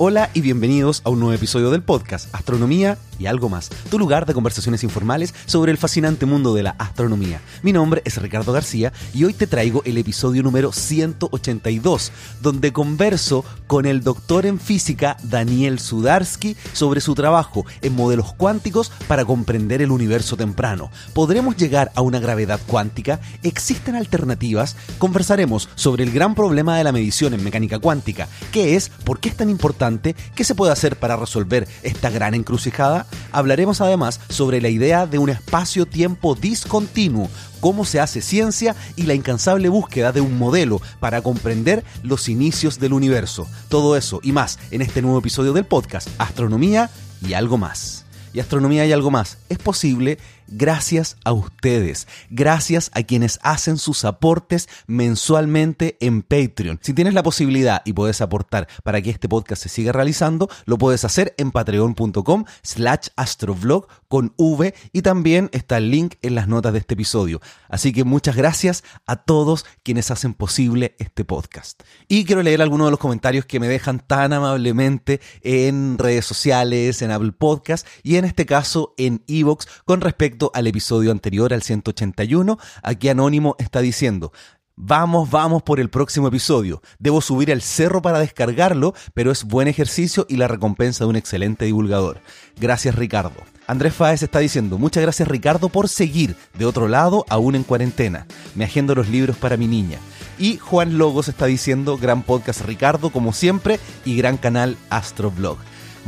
Hola y bienvenidos a un nuevo episodio del podcast Astronomía y algo más, tu lugar de conversaciones informales sobre el fascinante mundo de la astronomía. Mi nombre es Ricardo García y hoy te traigo el episodio número 182, donde converso con el doctor en física Daniel Sudarsky sobre su trabajo en modelos cuánticos para comprender el universo temprano. ¿Podremos llegar a una gravedad cuántica? ¿Existen alternativas? Conversaremos sobre el gran problema de la medición en mecánica cuántica, qué es, por qué es tan importante, ¿qué se puede hacer para resolver esta gran encrucijada? Hablaremos además sobre la idea de un espacio-tiempo discontinuo, cómo se hace ciencia y la incansable búsqueda de un modelo para comprender los inicios del universo. Todo eso y más en este nuevo episodio del podcast Astronomía y algo más. Y astronomía y algo más es posible gracias a ustedes, gracias a quienes hacen sus aportes mensualmente en Patreon. Si tienes la posibilidad y puedes aportar para que este podcast se siga realizando, lo puedes hacer en patreon.com slash astrovlog con V y también está el link en las notas de este episodio. Así que muchas gracias a todos quienes hacen posible este podcast. Y quiero leer algunos de los comentarios que me dejan tan amablemente en redes sociales, en Apple Podcast y en este caso en Evox con respecto al episodio anterior, al 181, aquí Anónimo está diciendo, Vamos, vamos por el próximo episodio. Debo subir al cerro para descargarlo, pero es buen ejercicio y la recompensa de un excelente divulgador. Gracias Ricardo. Andrés Fáez está diciendo, muchas gracias Ricardo por seguir de otro lado aún en cuarentena. Me agendo los libros para mi niña. Y Juan Logos está diciendo, gran podcast Ricardo como siempre y gran canal Astroblog.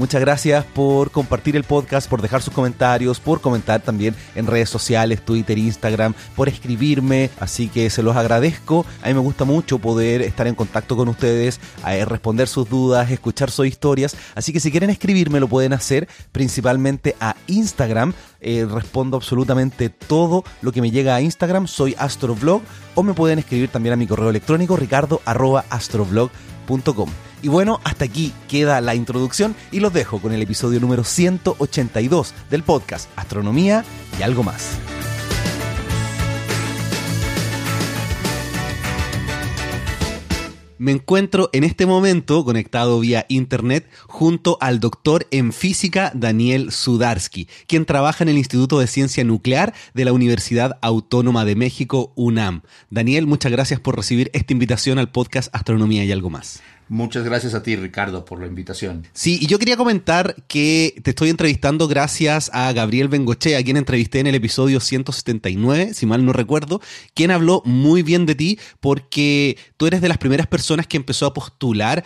Muchas gracias por compartir el podcast, por dejar sus comentarios, por comentar también en redes sociales, Twitter, Instagram, por escribirme, así que se los agradezco. A mí me gusta mucho poder estar en contacto con ustedes, responder sus dudas, escuchar sus historias, así que si quieren escribirme lo pueden hacer principalmente a Instagram. Eh, respondo absolutamente todo lo que me llega a Instagram, soy astroblog, o me pueden escribir también a mi correo electrónico ricardo.astroblog.com. Y bueno, hasta aquí queda la introducción y los dejo con el episodio número 182 del podcast Astronomía y algo más. Me encuentro en este momento conectado vía internet junto al doctor en física Daniel Sudarsky, quien trabaja en el Instituto de Ciencia Nuclear de la Universidad Autónoma de México, UNAM. Daniel, muchas gracias por recibir esta invitación al podcast Astronomía y algo más. Muchas gracias a ti, Ricardo, por la invitación. Sí, y yo quería comentar que te estoy entrevistando gracias a Gabriel Bengoche, a quien entrevisté en el episodio 179, si mal no recuerdo, quien habló muy bien de ti porque tú eres de las primeras personas que empezó a postular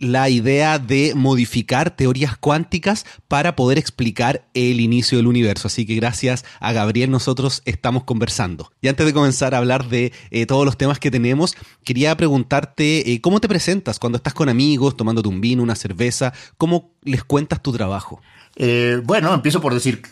la idea de modificar teorías cuánticas para poder explicar el inicio del universo. Así que gracias a Gabriel nosotros estamos conversando. Y antes de comenzar a hablar de eh, todos los temas que tenemos, quería preguntarte eh, cómo te presentas cuando estás con amigos, tomándote un vino, una cerveza, cómo les cuentas tu trabajo. Eh, bueno, empiezo por decir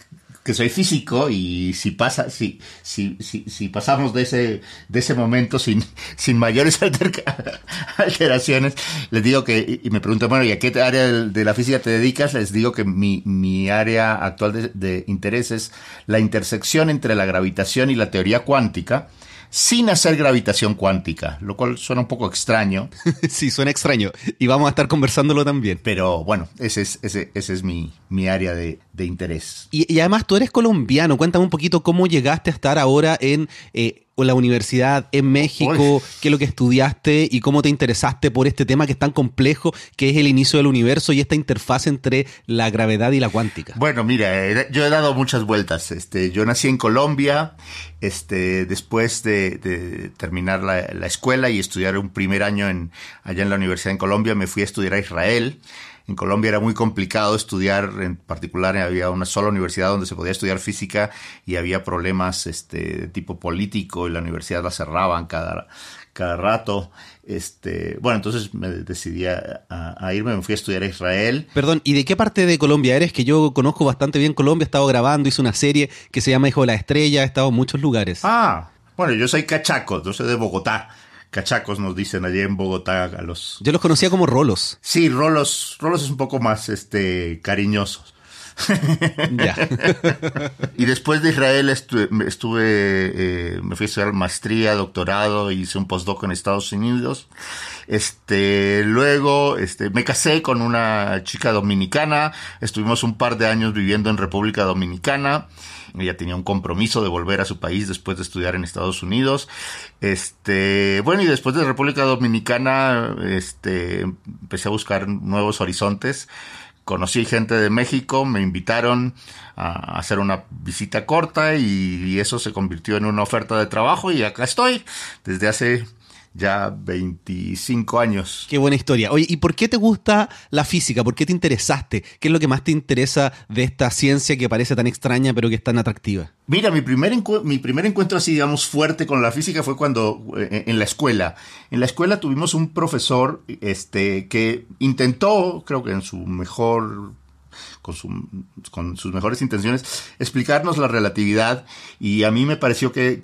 que soy físico y si pasa, si, si, si, si pasamos de ese, de ese momento sin, sin mayores alteraciones, les digo que, y me preguntan, bueno, ¿y a qué área de la física te dedicas? Les digo que mi, mi área actual de, de interés es la intersección entre la gravitación y la teoría cuántica sin hacer gravitación cuántica, lo cual suena un poco extraño. sí, suena extraño. Y vamos a estar conversándolo también. Pero bueno, ese es, ese, ese es mi, mi área de, de interés. Y, y, además tú eres colombiano. Cuéntame un poquito cómo llegaste a estar ahora en... Eh, la universidad en México, qué es lo que estudiaste y cómo te interesaste por este tema que es tan complejo, que es el inicio del universo y esta interfaz entre la gravedad y la cuántica. Bueno, mira, yo he dado muchas vueltas. Este, yo nací en Colombia, este, después de, de terminar la, la, escuela y estudiar un primer año en, allá en la universidad en Colombia, me fui a estudiar a Israel. En Colombia era muy complicado estudiar, en particular había una sola universidad donde se podía estudiar física y había problemas este, de tipo político y la universidad la cerraban cada, cada rato. Este, bueno, entonces me decidí a, a, irme, me fui a estudiar a Israel. Perdón, ¿y de qué parte de Colombia eres? Que yo conozco bastante bien Colombia, he estado grabando, hice una serie que se llama Hijo de la Estrella, he estado en muchos lugares. Ah, bueno, yo soy cachaco, yo soy de Bogotá cachacos nos dicen allí en Bogotá a los... Yo los conocía como rolos. Sí, rolos, rolos es un poco más este cariñosos. y después de Israel estuve, eh, me fui a estudiar maestría, doctorado, hice un postdoc en Estados Unidos. Este, luego, este, me casé con una chica dominicana, estuvimos un par de años viviendo en República Dominicana. Ella tenía un compromiso de volver a su país después de estudiar en Estados Unidos. Este, bueno, y después de República Dominicana, este, empecé a buscar nuevos horizontes conocí gente de México, me invitaron a hacer una visita corta y, eso se convirtió en una oferta de trabajo y acá estoy desde hace ya 25 años. Qué buena historia. Oye, ¿y por qué te gusta la física? ¿Por qué te interesaste? ¿Qué es lo que más te interesa de esta ciencia que parece tan extraña pero que es tan atractiva? Mira, mi primer, mi primer encuentro así, digamos, fuerte con la física fue cuando eh, en la escuela. En la escuela tuvimos un profesor este, que intentó, creo que en su mejor con, sus mejores intenciones, explicarnos la relatividad. Y a mí me pareció que,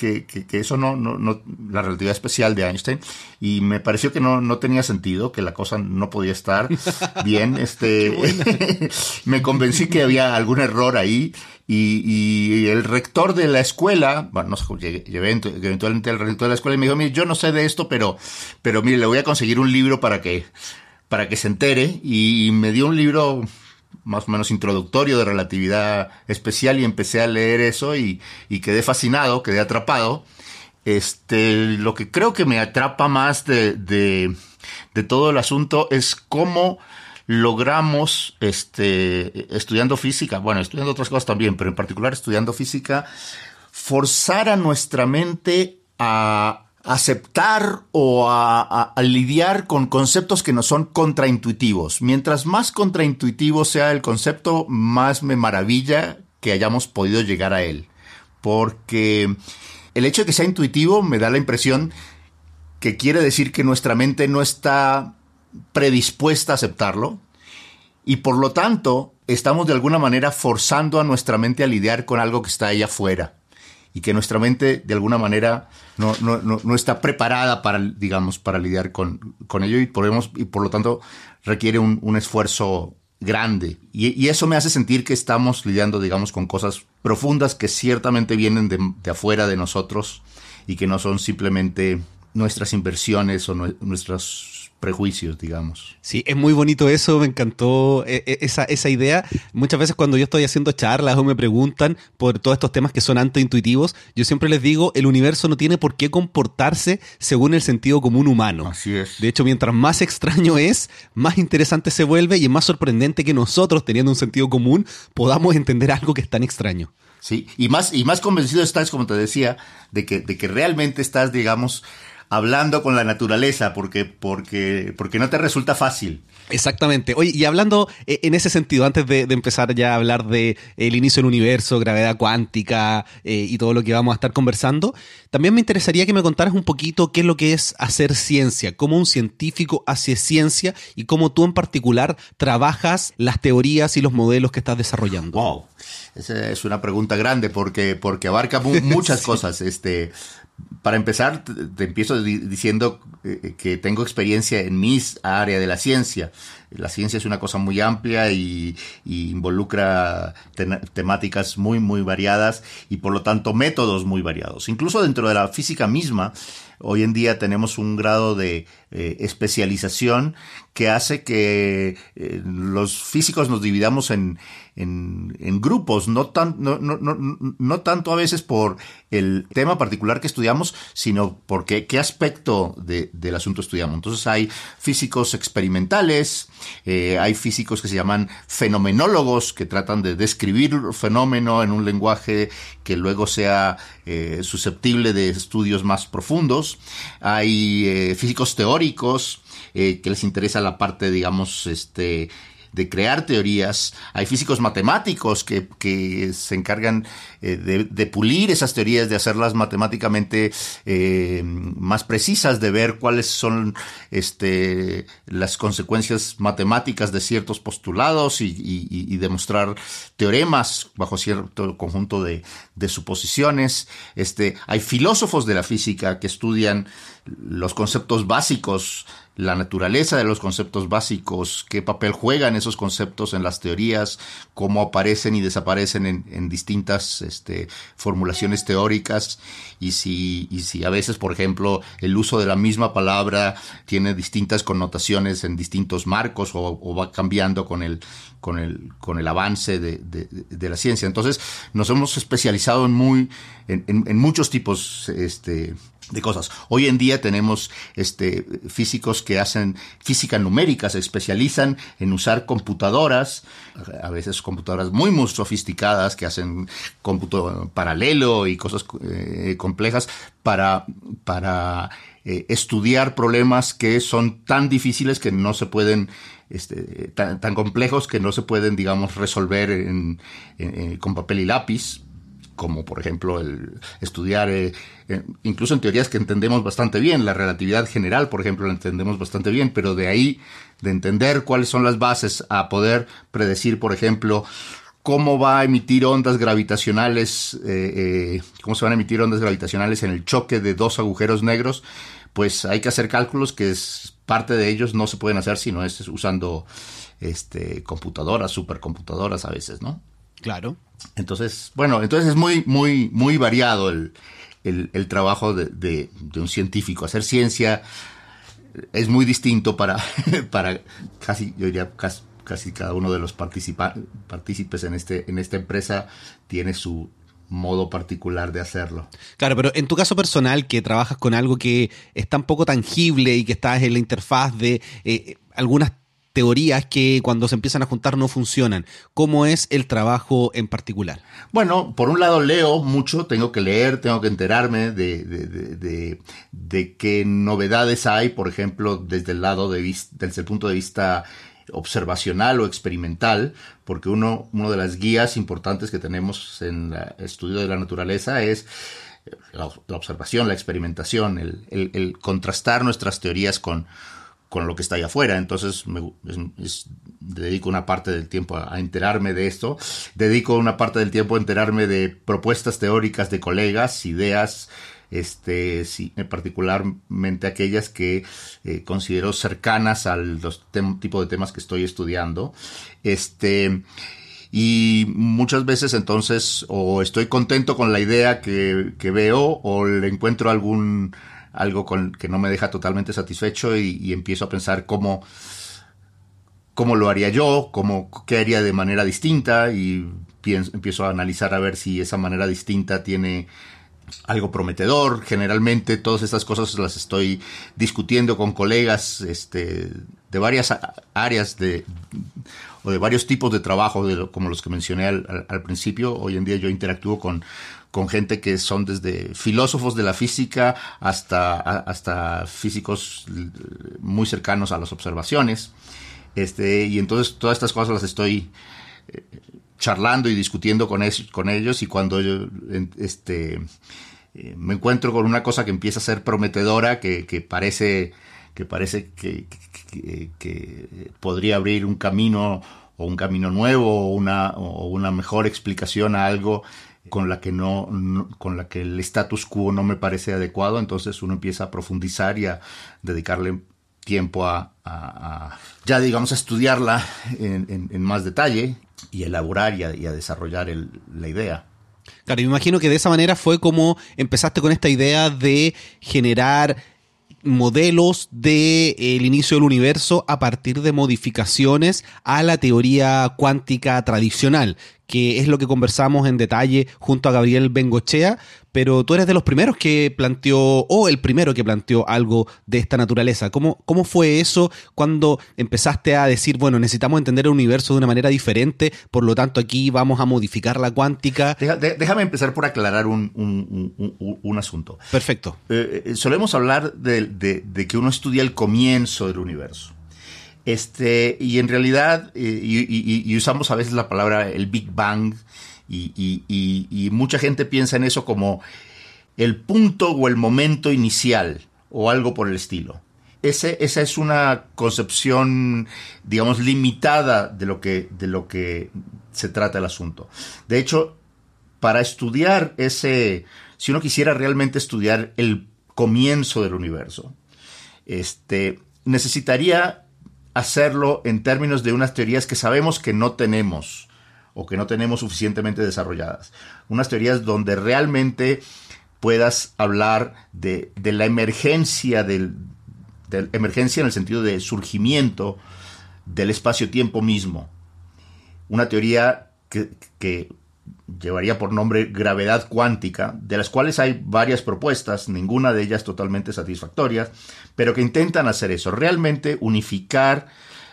eso no, no, la relatividad especial de Einstein, y me pareció que no, no tenía sentido, que la cosa no podía estar bien, este, me convencí que había algún error ahí, y, el rector de la escuela, bueno, no sé, llevé eventualmente al rector de la escuela y me dijo, mire, yo no sé de esto, pero, pero mire, le voy a conseguir un libro para que, para que se entere, y me dio un libro más o menos introductorio de relatividad especial y empecé a leer eso y, quedé fascinado, quedé atrapado. Este, lo que creo que me atrapa más de, de, todo el asunto es cómo logramos, este, estudiando física, bueno, estudiando otras cosas también, pero en particular estudiando física, forzar a nuestra mente a aceptar o a, lidiar con conceptos que no son contraintuitivos. Mientras más contraintuitivo sea el concepto, más me maravilla que hayamos podido llegar a él. Porque el hecho de que sea intuitivo me da la impresión que quiere decir que nuestra mente no está predispuesta a aceptarlo y por lo tanto estamos de alguna manera forzando a nuestra mente a lidiar con algo que está ahí afuera y que nuestra mente de alguna manera no, no, no, está preparada para, digamos, para lidiar con, con ello y, podemos, y por lo tanto requiere un, un esfuerzo grande. Y, y, eso me hace sentir que estamos lidiando, digamos, con cosas profundas que ciertamente vienen de, de afuera de nosotros y que no son simplemente nuestras inversiones o nuestras prejuicios, digamos. Sí, es muy bonito eso, me encantó eh, eh, esa, esa idea. Muchas veces cuando yo estoy haciendo charlas o me preguntan por todos estos temas que son antiintuitivos, yo siempre les digo, el universo no tiene por qué comportarse según el sentido común humano. Así es. De hecho, mientras más extraño es, más interesante se vuelve y es más sorprendente que nosotros, teniendo un sentido común, podamos entender algo que es tan extraño. Sí, y más, y más convencido estás, como te decía, de que, de que realmente estás, digamos, hablando con la naturaleza, porque, porque, porque no te resulta fácil. Exactamente. Oye, y hablando eh, en ese sentido, antes de, empezar ya a hablar de el inicio del universo, gravedad cuántica eh, y todo lo que vamos a estar conversando, también me interesaría que me contaras un poquito qué es lo que es hacer ciencia, cómo un científico hace ciencia y cómo tú en particular trabajas las teorías y los modelos que estás desarrollando. Wow, esa es una pregunta grande porque, porque abarca muchas cosas. Este, para empezar, te, empiezo diciendo eh, que tengo experiencia en mis área de la ciencia. La ciencia es una cosa muy amplia y, involucra temáticas muy, muy variadas y por lo tanto métodos muy variados. Incluso dentro de la física misma, hoy en día tenemos un grado de eh, especialización que hace que eh, los físicos nos dividamos en, en, grupos, no, tan, no, no, no, tanto a veces por el tema particular que estudiamos, sino porque qué aspecto del asunto estudiamos. Entonces hay físicos experimentales, eh, hay físicos que se llaman fenomenólogos, que tratan de describir fenómeno en un lenguaje que luego sea eh, susceptible de estudios más profundos. Hay físicos teóricos, que les interesa la parte, digamos, este, de crear teorías. Hay físicos matemáticos que, que se encargan eh, de, de, pulir esas teorías, de hacerlas matemáticamente eh, más precisas, de ver cuáles son este, las consecuencias matemáticas de ciertos postulados y, y, y demostrar teoremas bajo cierto conjunto de, de suposiciones. Este, hay filósofos de la física que estudian los conceptos básicos la naturaleza de los conceptos básicos, qué papel juegan esos conceptos en las teorías, cómo aparecen y desaparecen en, distintas este, formulaciones teóricas y si, y si a veces, por ejemplo, el uso de la misma palabra tiene distintas connotaciones en distintos marcos o, va cambiando con el, con el, con el avance de, de, la ciencia. Entonces, nos hemos especializado en, muy, en, en muchos tipos este, de cosas. Hoy en día tenemos este, físicos que hacen física numérica, se especializan en usar computadoras, a veces computadoras muy, muy sofisticadas que hacen cómputo paralelo y cosas eh, complejas para, para eh, estudiar problemas que son tan difíciles que no se pueden este, tan, complejos que no se pueden, digamos, resolver con papel y lápiz como por ejemplo el estudiar, eh, eh, incluso en teorías que entendemos bastante bien, la relatividad general, por ejemplo, la entendemos bastante bien, pero de ahí, de entender cuáles son las bases a poder predecir, por ejemplo, cómo va a emitir ondas gravitacionales, eh, cómo se van a emitir ondas gravitacionales en el choque de dos agujeros negros, pues hay que hacer cálculos que es, parte de ellos no se pueden hacer si no es usando este, computadoras, supercomputadoras a veces, ¿no? Claro. Entonces, bueno, entonces es muy, muy, muy variado el, el, trabajo de, de, un científico. Hacer ciencia es muy distinto para, para casi, yo diría, casi, cada uno de los partícipes en, este, en esta empresa tiene su modo particular de hacerlo. Claro, pero en tu caso personal, que trabajas con algo que es tan poco tangible y que estás en la interfaz de eh, algunas teorías que cuando se empiezan a juntar no funcionan. ¿Cómo es el trabajo en particular? Bueno, por un lado leo mucho, tengo que leer, tengo que enterarme de, de, qué novedades hay, por ejemplo, desde el lado de desde el punto de vista observacional o experimental, porque uno, uno de las guías importantes que tenemos en el estudio de la naturaleza es la, observación, la experimentación, el contrastar nuestras teorías con, con lo que está allá afuera. Entonces me, dedico una parte del tiempo a, enterarme de esto. Dedico una parte del tiempo a enterarme de propuestas teóricas de colegas, ideas, este, sí, particularmente aquellas que eh, considero cercanas al tipo de temas que estoy estudiando. Este, y muchas veces entonces o estoy contento con la idea que, que veo o le encuentro algún algo con, que no me deja totalmente satisfecho y, empiezo a pensar cómo, cómo lo haría yo, cómo, qué haría de manera distinta y empiezo a analizar a ver si esa manera distinta tiene algo prometedor. Generalmente todas estas cosas las estoy discutiendo con colegas este, de varias áreas de, o de varios tipos de trabajo, como los que mencioné al, principio. Hoy en día yo interactúo con, con gente que son desde filósofos de la física hasta, hasta físicos muy cercanos a las observaciones. Este, y entonces todas estas cosas las estoy eh, charlando y discutiendo con, con ellos y cuando yo este, eh, me encuentro con una cosa que empieza a ser prometedora, que, parece, que, parece que, que, podría abrir un camino o un camino nuevo o una, o una mejor explicación a algo, con la que no, con la que el status quo no me parece adecuado, entonces uno empieza a profundizar y a dedicarle tiempo a, ya digamos a estudiarla en, más detalle y elaborar y a, desarrollar la idea. Claro, y me imagino que de esa manera fue como empezaste con esta idea de generar modelos del de, inicio del universo a partir de modificaciones a la teoría cuántica tradicional, que es lo que conversamos en detalle junto a Gabriel Bengochea, pero tú eres de los primeros que planteó, o el primero que planteó algo de esta naturaleza. ¿Cómo, cómo fue eso cuando empezaste a decir, bueno, necesitamos entender el universo de una manera diferente, por lo tanto aquí vamos a modificar la cuántica? déjame empezar por aclarar un, un, asunto. Perfecto. Eh, eh, solemos hablar de, de que uno estudia el comienzo del universo. Este, y en realidad, eh, y, usamos a veces la palabra el Big Bang, y, mucha gente piensa en eso como el punto o el momento inicial, o algo por el estilo. Ese, esa es una concepción, digamos, limitada de lo, que, de lo que se trata el asunto. De hecho, para estudiar ese, si uno quisiera realmente estudiar el comienzo del universo, este, necesitaría hacerlo en términos de unas teorías que sabemos que no tenemos o que no tenemos suficientemente desarrolladas. Unas teorías donde realmente puedas hablar de, la emergencia del, emergencia en el sentido de surgimiento del espacio-tiempo mismo. Una teoría que, llevaría por nombre gravedad cuántica, de las cuales hay varias propuestas, ninguna de ellas totalmente satisfactorias, pero que intentan hacer eso, realmente unificar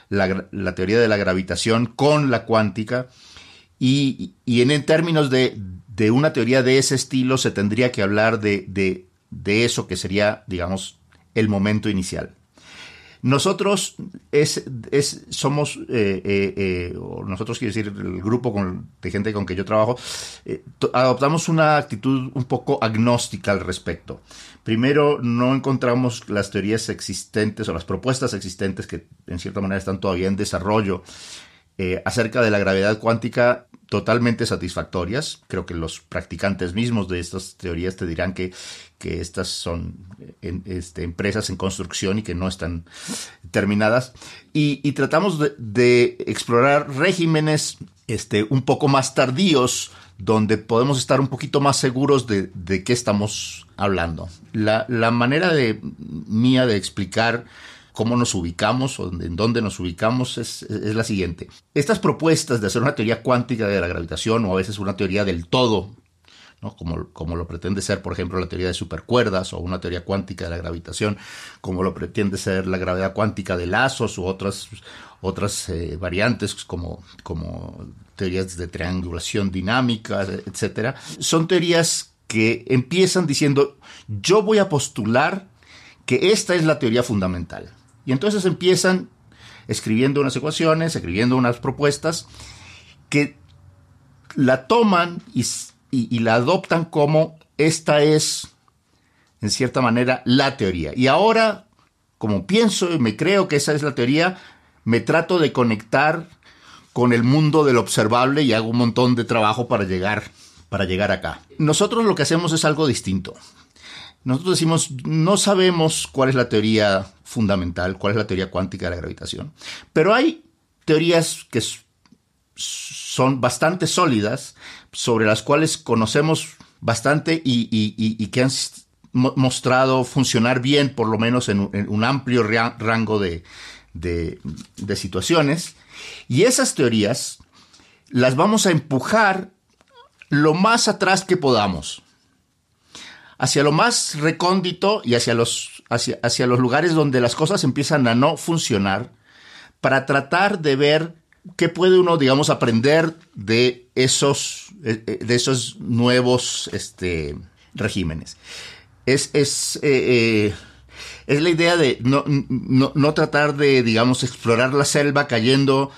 la, teoría de la gravitación con la cuántica y, en, términos de, una teoría de ese estilo se tendría que hablar de, de eso que sería, digamos, el momento inicial. Nosotros es, es somos, eh, eh, eh, nosotros quiero decir, el grupo de gente con que yo trabajo, adoptamos una actitud un poco agnóstica al respecto. Primero, no encontramos las teorías existentes o las propuestas existentes que en cierta manera están todavía en desarrollo acerca de la gravedad cuántica totalmente satisfactorias. Creo que los practicantes mismos de estas teorías te dirán que, que estas son este, empresas en construcción y que no están terminadas. Y, tratamos de, explorar regímenes este, un poco más tardíos, donde podemos estar un poquito más seguros de, qué estamos hablando. La, manera de, mía de explicar cómo nos ubicamos o en dónde nos ubicamos es, la siguiente. Estas propuestas de hacer una teoría cuántica de la gravitación o a veces una teoría del todo, como, como, lo pretende ser, por ejemplo, la teoría de supercuerdas o una teoría cuántica de la gravitación, como lo pretende ser la gravedad cuántica de lazos u otras, otras eh, variantes como, como teorías de triangulación dinámica, etcétera, son teorías que empiezan diciendo yo voy a postular que esta es la teoría fundamental. Y entonces empiezan escribiendo unas ecuaciones, escribiendo unas propuestas que la toman y, la adoptan como esta es, en cierta manera, la teoría. Y ahora, como pienso y me creo que esa es la teoría, me trato de conectar con el mundo del observable y hago un montón de trabajo para llegar, para llegar acá. Nosotros lo que hacemos es algo distinto. Nosotros decimos, no sabemos cuál es la teoría fundamental, cuál es la teoría cuántica de la gravitación, pero hay teorías que son bastante sólidas, sobre las cuales conocemos bastante y, que han mostrado funcionar bien, por lo menos en un, amplio rango de, de situaciones. Y esas teorías las vamos a empujar lo más atrás que podamos hacia lo más recóndito y hacia los, hacia, hacia los lugares donde las cosas empiezan a no funcionar para tratar de ver qué puede uno, digamos, aprender de esos, eh, eh, de esos nuevos este, regímenes. Es, es, eh, es la idea de no, no, no, tratar de, digamos, explorar la selva cayendo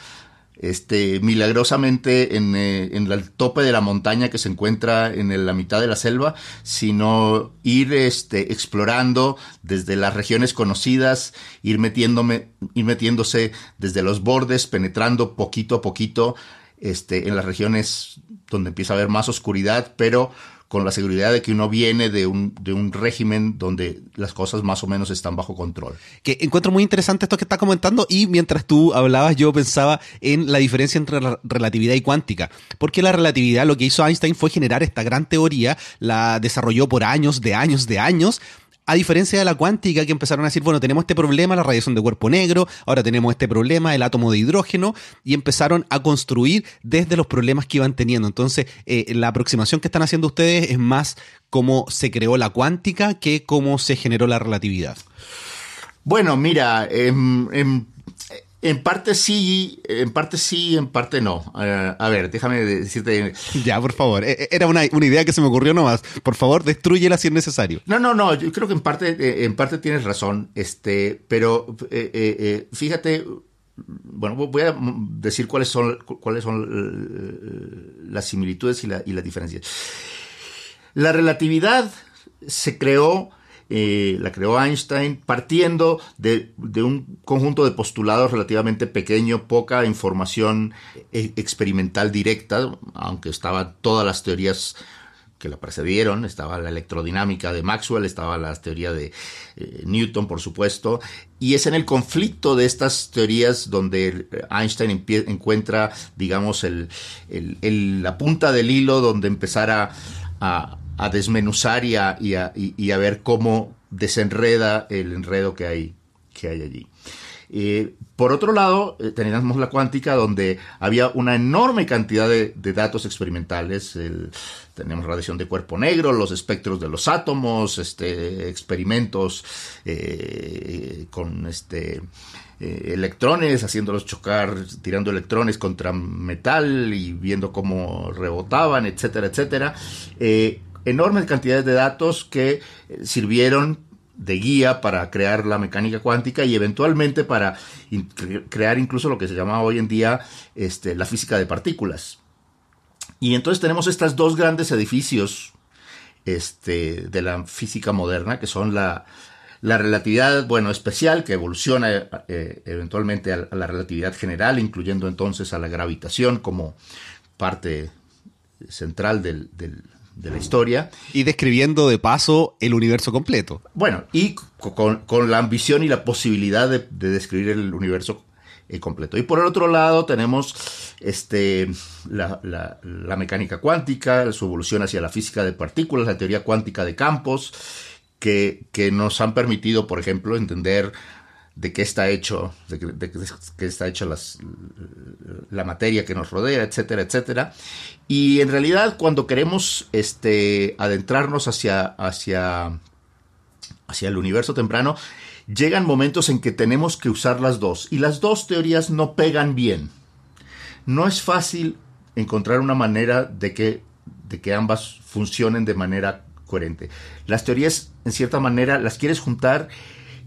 este, milagrosamente en, eh, en, el tope de la montaña que se encuentra en la mitad de la selva, sino ir este, explorando desde las regiones conocidas, ir, metiéndome, ir metiéndose desde los bordes, penetrando poquito a poquito este, en las regiones donde empieza a haber más oscuridad, pero con la seguridad de que uno viene de un, de un régimen donde las cosas más o menos están bajo control. Que encuentro muy interesante esto que está comentando y mientras tú hablabas yo pensaba en la diferencia entre la relatividad y cuántica, porque la relatividad lo que hizo Einstein fue generar esta gran teoría, la desarrolló por años, de años, de años, a diferencia de la cuántica, que empezaron a decir, bueno, tenemos este problema, la radiación de cuerpo negro, ahora tenemos este problema, el átomo de hidrógeno, y empezaron a construir desde los problemas que iban teniendo. Entonces, eh, la aproximación que están haciendo ustedes es más cómo se creó la cuántica que cómo se generó la relatividad. Bueno, mira, en en parte sí, en parte sí, en parte no. Eh, a ver, déjame decirte. Ya, por favor. E, e, era una, idea que se me ocurrió nomás. Por favor, destruyela si es necesario. No, no, no. Yo creo que en parte, eh, en parte tienes razón. Este, pero eh, fíjate. Bueno, voy a decir cuáles son, cuáles son las similitudes y, la, y las diferencias. La relatividad se creó eh, la creó Einstein, partiendo de, un conjunto de postulados relativamente pequeño, poca información eh, experimental directa, aunque estaban todas las teorías que la precedieron, estaba la electrodinámica de Maxwell, estaba la teoría de eh, Newton, por supuesto, y es en el conflicto de estas teorías donde Einstein encuentra, digamos, el, la punta del hilo donde empezar a, desmenuzar y a, y a, ver cómo desenreda el enredo que hay, que hay allí. Eh, por otro lado, eh, teníamos la cuántica donde había una enorme cantidad de, datos experimentales. tenemos radiación de cuerpo negro, los espectros de los átomos, este, experimentos eh, con este, electrones, haciéndolos chocar, tirando electrones contra metal y viendo cómo rebotaban, etcétera, etcétera. Enormes cantidades de datos que sirvieron de guía para crear la mecánica cuántica y eventualmente para crear incluso lo que se llama hoy en día este, la física de partículas. Y entonces tenemos estos dos grandes edificios este, de la física moderna, que son la, relatividad, bueno, especial, que evoluciona eh, eventualmente a, la relatividad general, incluyendo entonces a la gravitación como parte central del, de la historia. Y describiendo de paso el universo completo. Bueno, y con, la ambición y la posibilidad de, describir el universo eh, completo. Y por el otro lado tenemos este, la, mecánica cuántica, su evolución hacia la física de partículas, la teoría cuántica de campos, que, que nos han permitido, por ejemplo, entender de qué está hecho, de, qué está hecha la materia que nos rodea, etcétera, etcétera. Y en realidad cuando queremos este, adentrarnos hacia, hacia, hacia el universo temprano, llegan momentos en que tenemos que usar las dos. Y las dos teorías no pegan bien. No es fácil encontrar una manera de que, de que ambas funcionen de manera coherente. Las teorías, en cierta manera, las quieres juntar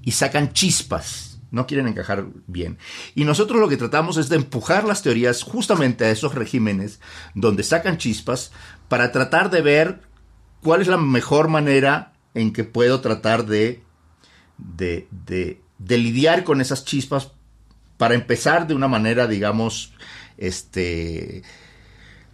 y sacan chispas, no quieren encajar bien. Y nosotros lo que tratamos es de empujar las teorías justamente a esos regímenes donde sacan chispas para tratar de ver cuál es la mejor manera en que puedo tratar de, de, de, de lidiar con esas chispas para empezar de una manera, digamos, este,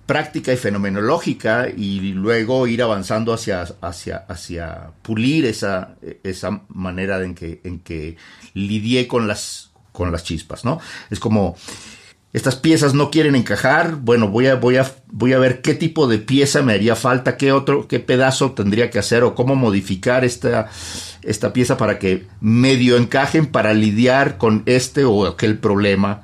práctica y fenomenológica y luego ir avanzando hacia, hacia, hacia pulir esa, esa manera en que, en que lidié con las, con las chispas, ¿no? Es como, estas piezas no quieren encajar, bueno, voy a, voy a, voy a ver qué tipo de pieza me haría falta, qué otro, qué pedazo tendría que hacer o cómo modificar esta, esta pieza para que medio encajen para lidiar con este o aquel problema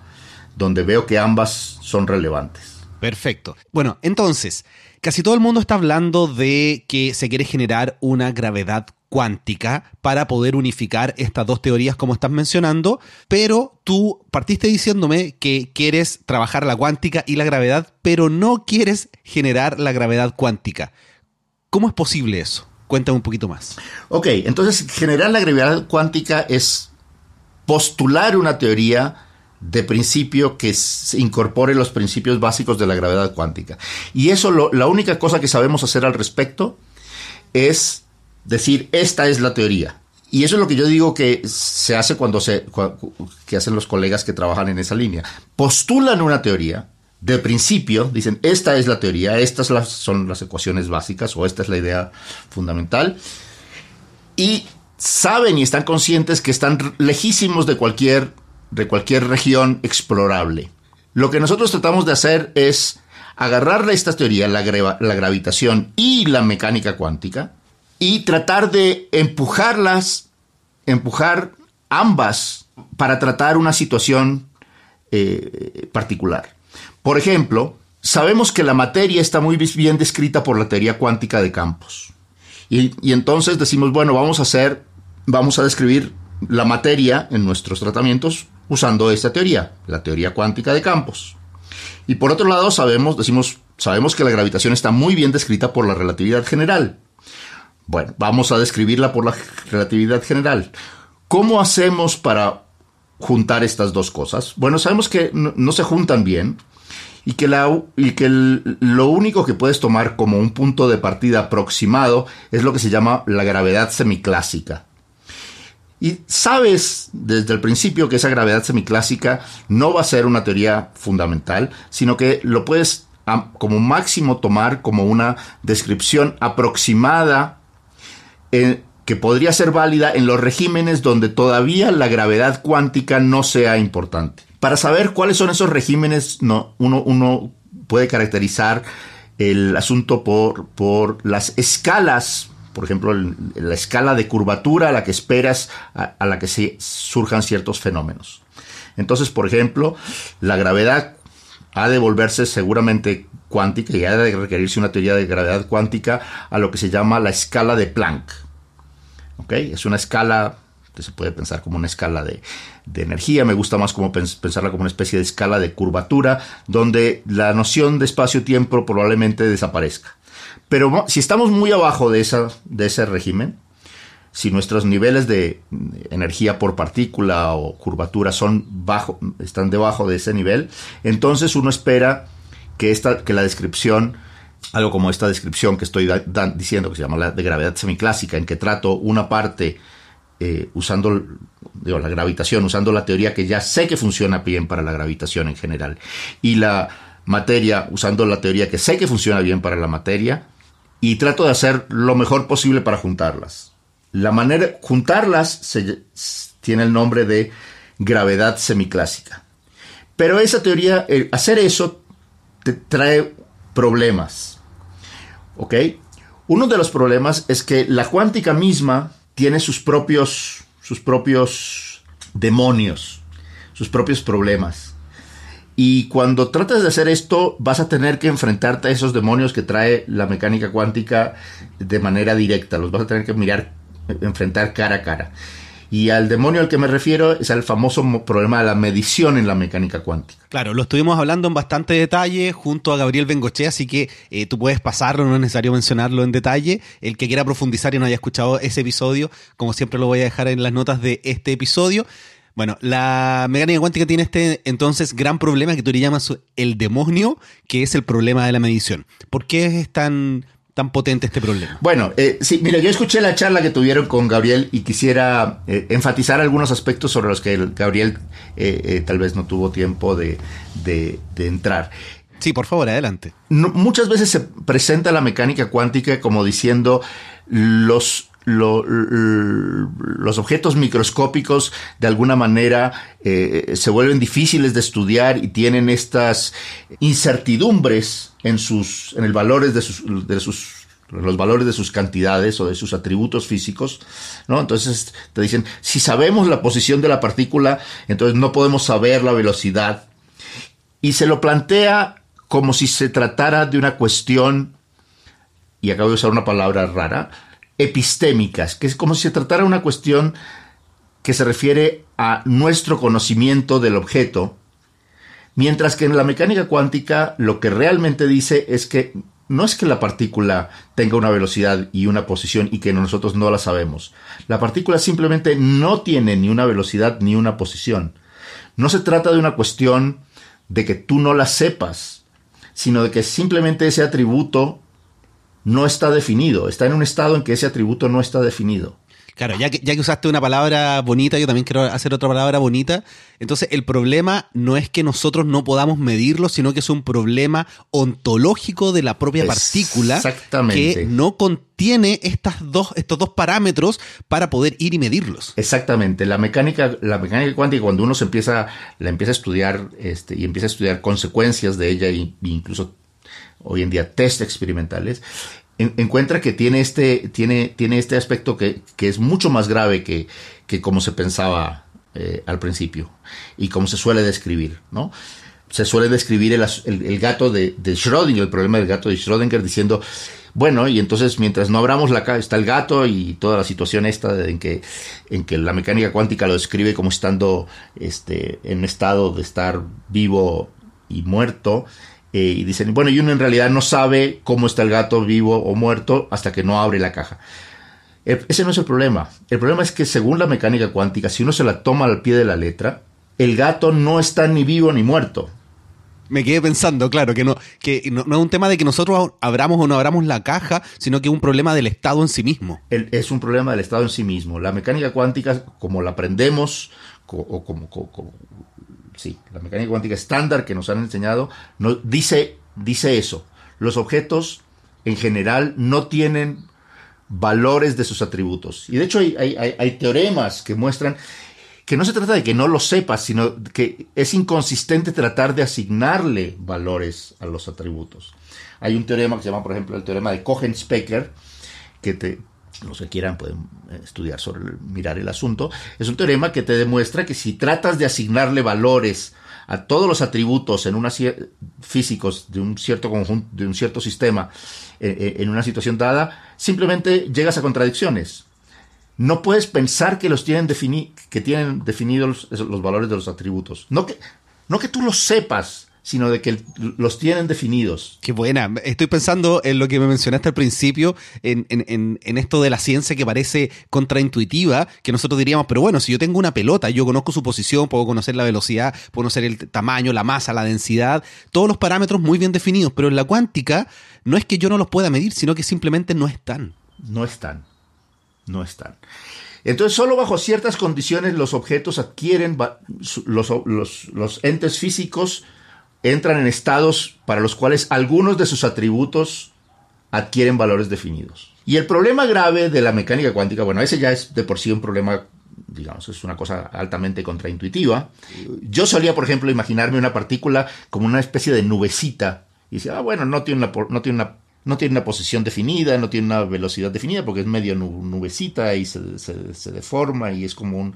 donde veo que ambas son relevantes. Perfecto. Bueno, entonces, casi todo el mundo está hablando de que se quiere generar una gravedad cuántica para poder unificar estas dos teorías como estás mencionando, pero tú partiste diciéndome que quieres trabajar la cuántica y la gravedad, pero no quieres generar la gravedad cuántica. ¿Cómo es posible eso? Cuéntame un poquito más. Ok, entonces generar la gravedad cuántica es postular una teoría de principio que incorpore los principios básicos de la gravedad cuántica. Y eso, lo, la única cosa que sabemos hacer al respecto es decir, esta es la teoría. Y eso es lo que yo digo que se hace cuando se, que hacen los colegas que trabajan en esa línea. Postulan una teoría, de principio, dicen, esta es la teoría, estas son las ecuaciones básicas o esta es la idea fundamental. Y saben y están conscientes que están lejísimos de cualquier de cualquier región explorable. Lo que nosotros tratamos de hacer es agarrarle esta teoría, la, la gravitación y la mecánica cuántica, y tratar de empujarlas, empujar ambas para tratar una situación eh, particular. Por ejemplo, sabemos que la materia está muy bien descrita por la teoría cuántica de campos. Y entonces decimos, bueno, vamos a hacer, vamos a describir la materia en nuestros tratamientos usando esta teoría, la teoría cuántica de campos. Y por otro lado, sabemos, decimos, sabemos que la gravitación está muy bien descrita por la relatividad general. Bueno, vamos a describirla por la relatividad general. ¿Cómo hacemos para juntar estas dos cosas? Bueno, sabemos que no, se juntan bien y que, la, y que lo único que puedes tomar como un punto de partida aproximado es lo que se llama la gravedad semiclásica. Y sabes desde el principio que esa gravedad semiclásica no va a ser una teoría fundamental, sino que lo puedes como máximo tomar como una descripción aproximada eh, que podría ser válida en los regímenes donde todavía la gravedad cuántica no sea importante. Para saber cuáles son esos regímenes, no, uno, uno puede caracterizar el asunto por, por las escalas, por ejemplo, la escala de curvatura a la que esperas a, la que surjan ciertos fenómenos. Entonces, por ejemplo, la gravedad ha de volverse seguramente cuántica y ha de requerirse una teoría de gravedad cuántica a lo que se llama la escala de Planck. Es una escala que se puede pensar como una escala de, energía, me gusta más como pensarla como una especie de escala de curvatura, donde la noción de espacio-tiempo probablemente desaparezca. Pero si estamos muy abajo de, esa, de ese régimen, si nuestros niveles de energía por partícula o curvatura son bajo, están debajo de ese nivel, entonces uno espera que, esta, que la descripción, algo como esta descripción que estoy diciendo, que se llama la de gravedad semiclásica, en que trato una parte eh, usando la gravitación, usando la teoría que ya sé que funciona bien para la gravitación en general, y la materia usando la teoría que sé que funciona bien para la materia, y trato de hacer lo mejor posible para juntarlas. La manera, juntarlas se, tiene el nombre de gravedad semiclásica. Pero esa teoría, hacer eso, te trae problemas. ¿Ok? Uno de los problemas es que la cuántica misma tiene sus propios, sus propios demonios, sus propios problemas. Y cuando tratas de hacer esto, vas a tener que enfrentarte a esos demonios que trae la mecánica cuántica de manera directa. Los vas a tener que mirar, enfrentar cara a cara. Y al demonio al que me refiero es al famoso problema de la medición en la mecánica cuántica. Claro, lo estuvimos hablando en bastante detalle junto a Gabriel Bengoche, así que eh, tú puedes pasarlo, no es necesario mencionarlo en detalle. El que quiera profundizar y no haya escuchado ese episodio, como siempre lo voy a dejar en las notas de este episodio. Bueno, la mecánica cuántica tiene este entonces gran problema que tú le llamas el demonio, que es el problema de la medición. ¿Por qué es tan tan potente este problema? Bueno, eh, sí, mira, yo escuché la charla que tuvieron con Gabriel y quisiera eh, enfatizar algunos aspectos sobre los que Gabriel eh, tal vez no tuvo tiempo de, entrar. Sí, por favor, adelante. muchas veces se presenta la mecánica cuántica como diciendo los los objetos microscópicos de alguna manera se vuelven difíciles de estudiar y tienen estas incertidumbres en sus, en el valores de sus, de sus los valores de sus cantidades o de sus atributos físicos, ¿no? Entonces te dicen, si sabemos la posición de la partícula, entonces no podemos saber la velocidad. Y se lo plantea como si se tratara de una cuestión, y acabo de usar una palabra rara, epistémicas, que es como si se tratara una cuestión que se refiere a nuestro conocimiento del objeto Mientras que en la mecánica cuántica lo que realmente dice es que no es que la partícula tenga una velocidad y una posición y que nosotros no la sabemos. La partícula simplemente no tiene ni una velocidad ni una posición. No se trata de una cuestión de que tú no la sepas, sino de que simplemente ese atributo no está definido, está en un estado en que ese atributo no está definido. Claro, ya que, ya que usaste una palabra bonita, yo también quiero hacer otra palabra bonita. Entonces, el problema no es que nosotros no podamos medirlo, sino que es un problema ontológico de la propia partícula que no contiene estas dos, estos dos parámetros para poder ir y medirlos. Exactamente. La mecánica, la mecánica cuántica, cuando uno se empieza, la empieza a estudiar este, y empieza a estudiar consecuencias de ella e incluso hoy en día test experimentales, encuentra que tiene este, tiene, tiene este aspecto que, es mucho más grave que, que como se pensaba eh, al principio y como se suele describir, ¿no? Se suele describir el, gato de, de, Schrödinger, el problema del gato de Schrödinger, diciendo, bueno, y entonces mientras no abramos la está el gato y toda la situación esta en que, en que la mecánica cuántica lo describe como estando este, en estado de estar vivo y muerto, eh, y dicen, bueno, y uno en realidad no sabe cómo está el gato vivo o muerto hasta que no abre la caja. Ese no es el problema. El problema es que según la mecánica cuántica, si uno se la toma al pie de la letra, el gato no está ni vivo ni muerto. Me quedé pensando, claro, que no, que no, es un tema de que nosotros abramos o no abramos la caja, sino que es un problema del Estado en sí mismo. es un problema del Estado en sí mismo. La mecánica cuántica, como la aprendemos, o como, sí, la mecánica cuántica estándar que nos han enseñado, nos dice dice eso. Los objetos en general no tienen valores de sus atributos. Y de hecho hay, teoremas que muestran que no se trata de que no lo sepas, sino que es inconsistente tratar de asignarle valores a los atributos. Hay un teorema que se llama, por ejemplo, el teorema de Cohen-Specker, que te, los que quieran pueden estudiar sobre, mirar el asunto. Es un teorema que te demuestra que si tratas de asignarle valores a todos los atributos en una, físicos de un cierto conjunto, de un cierto sistema, eh, eh, en una situación dada, simplemente llegas a contradicciones. No puedes pensar que los tienen, que tienen definidos los, los, valores de los atributos. No que, no que tú los sepas, sino de que los tienen definidos. Qué buena. Estoy pensando en lo que me mencionaste al principio, en, esto de la ciencia que parece contraintuitiva, que nosotros diríamos, pero bueno, si yo tengo una pelota, yo conozco su posición, puedo conocer la velocidad, puedo conocer el tamaño, la masa, la densidad, todos los parámetros muy bien definidos, pero en la cuántica no es que yo no los pueda medir, sino que simplemente no están. No están. No están. Entonces, solo bajo ciertas condiciones los objetos adquieren, los, los entes físicos, entran en estados para los cuales algunos de sus atributos adquieren valores definidos. Y el problema grave de la mecánica cuántica, bueno, ese ya es de por sí un problema, digamos, es una cosa altamente contraintuitiva. Yo solía, por ejemplo, imaginarme una partícula como una especie de nubecita y decía, ah, bueno, no tiene una, no tiene una no tiene una posición definida, no tiene una velocidad definida, porque es medio nubecita y se, se deforma y es como un,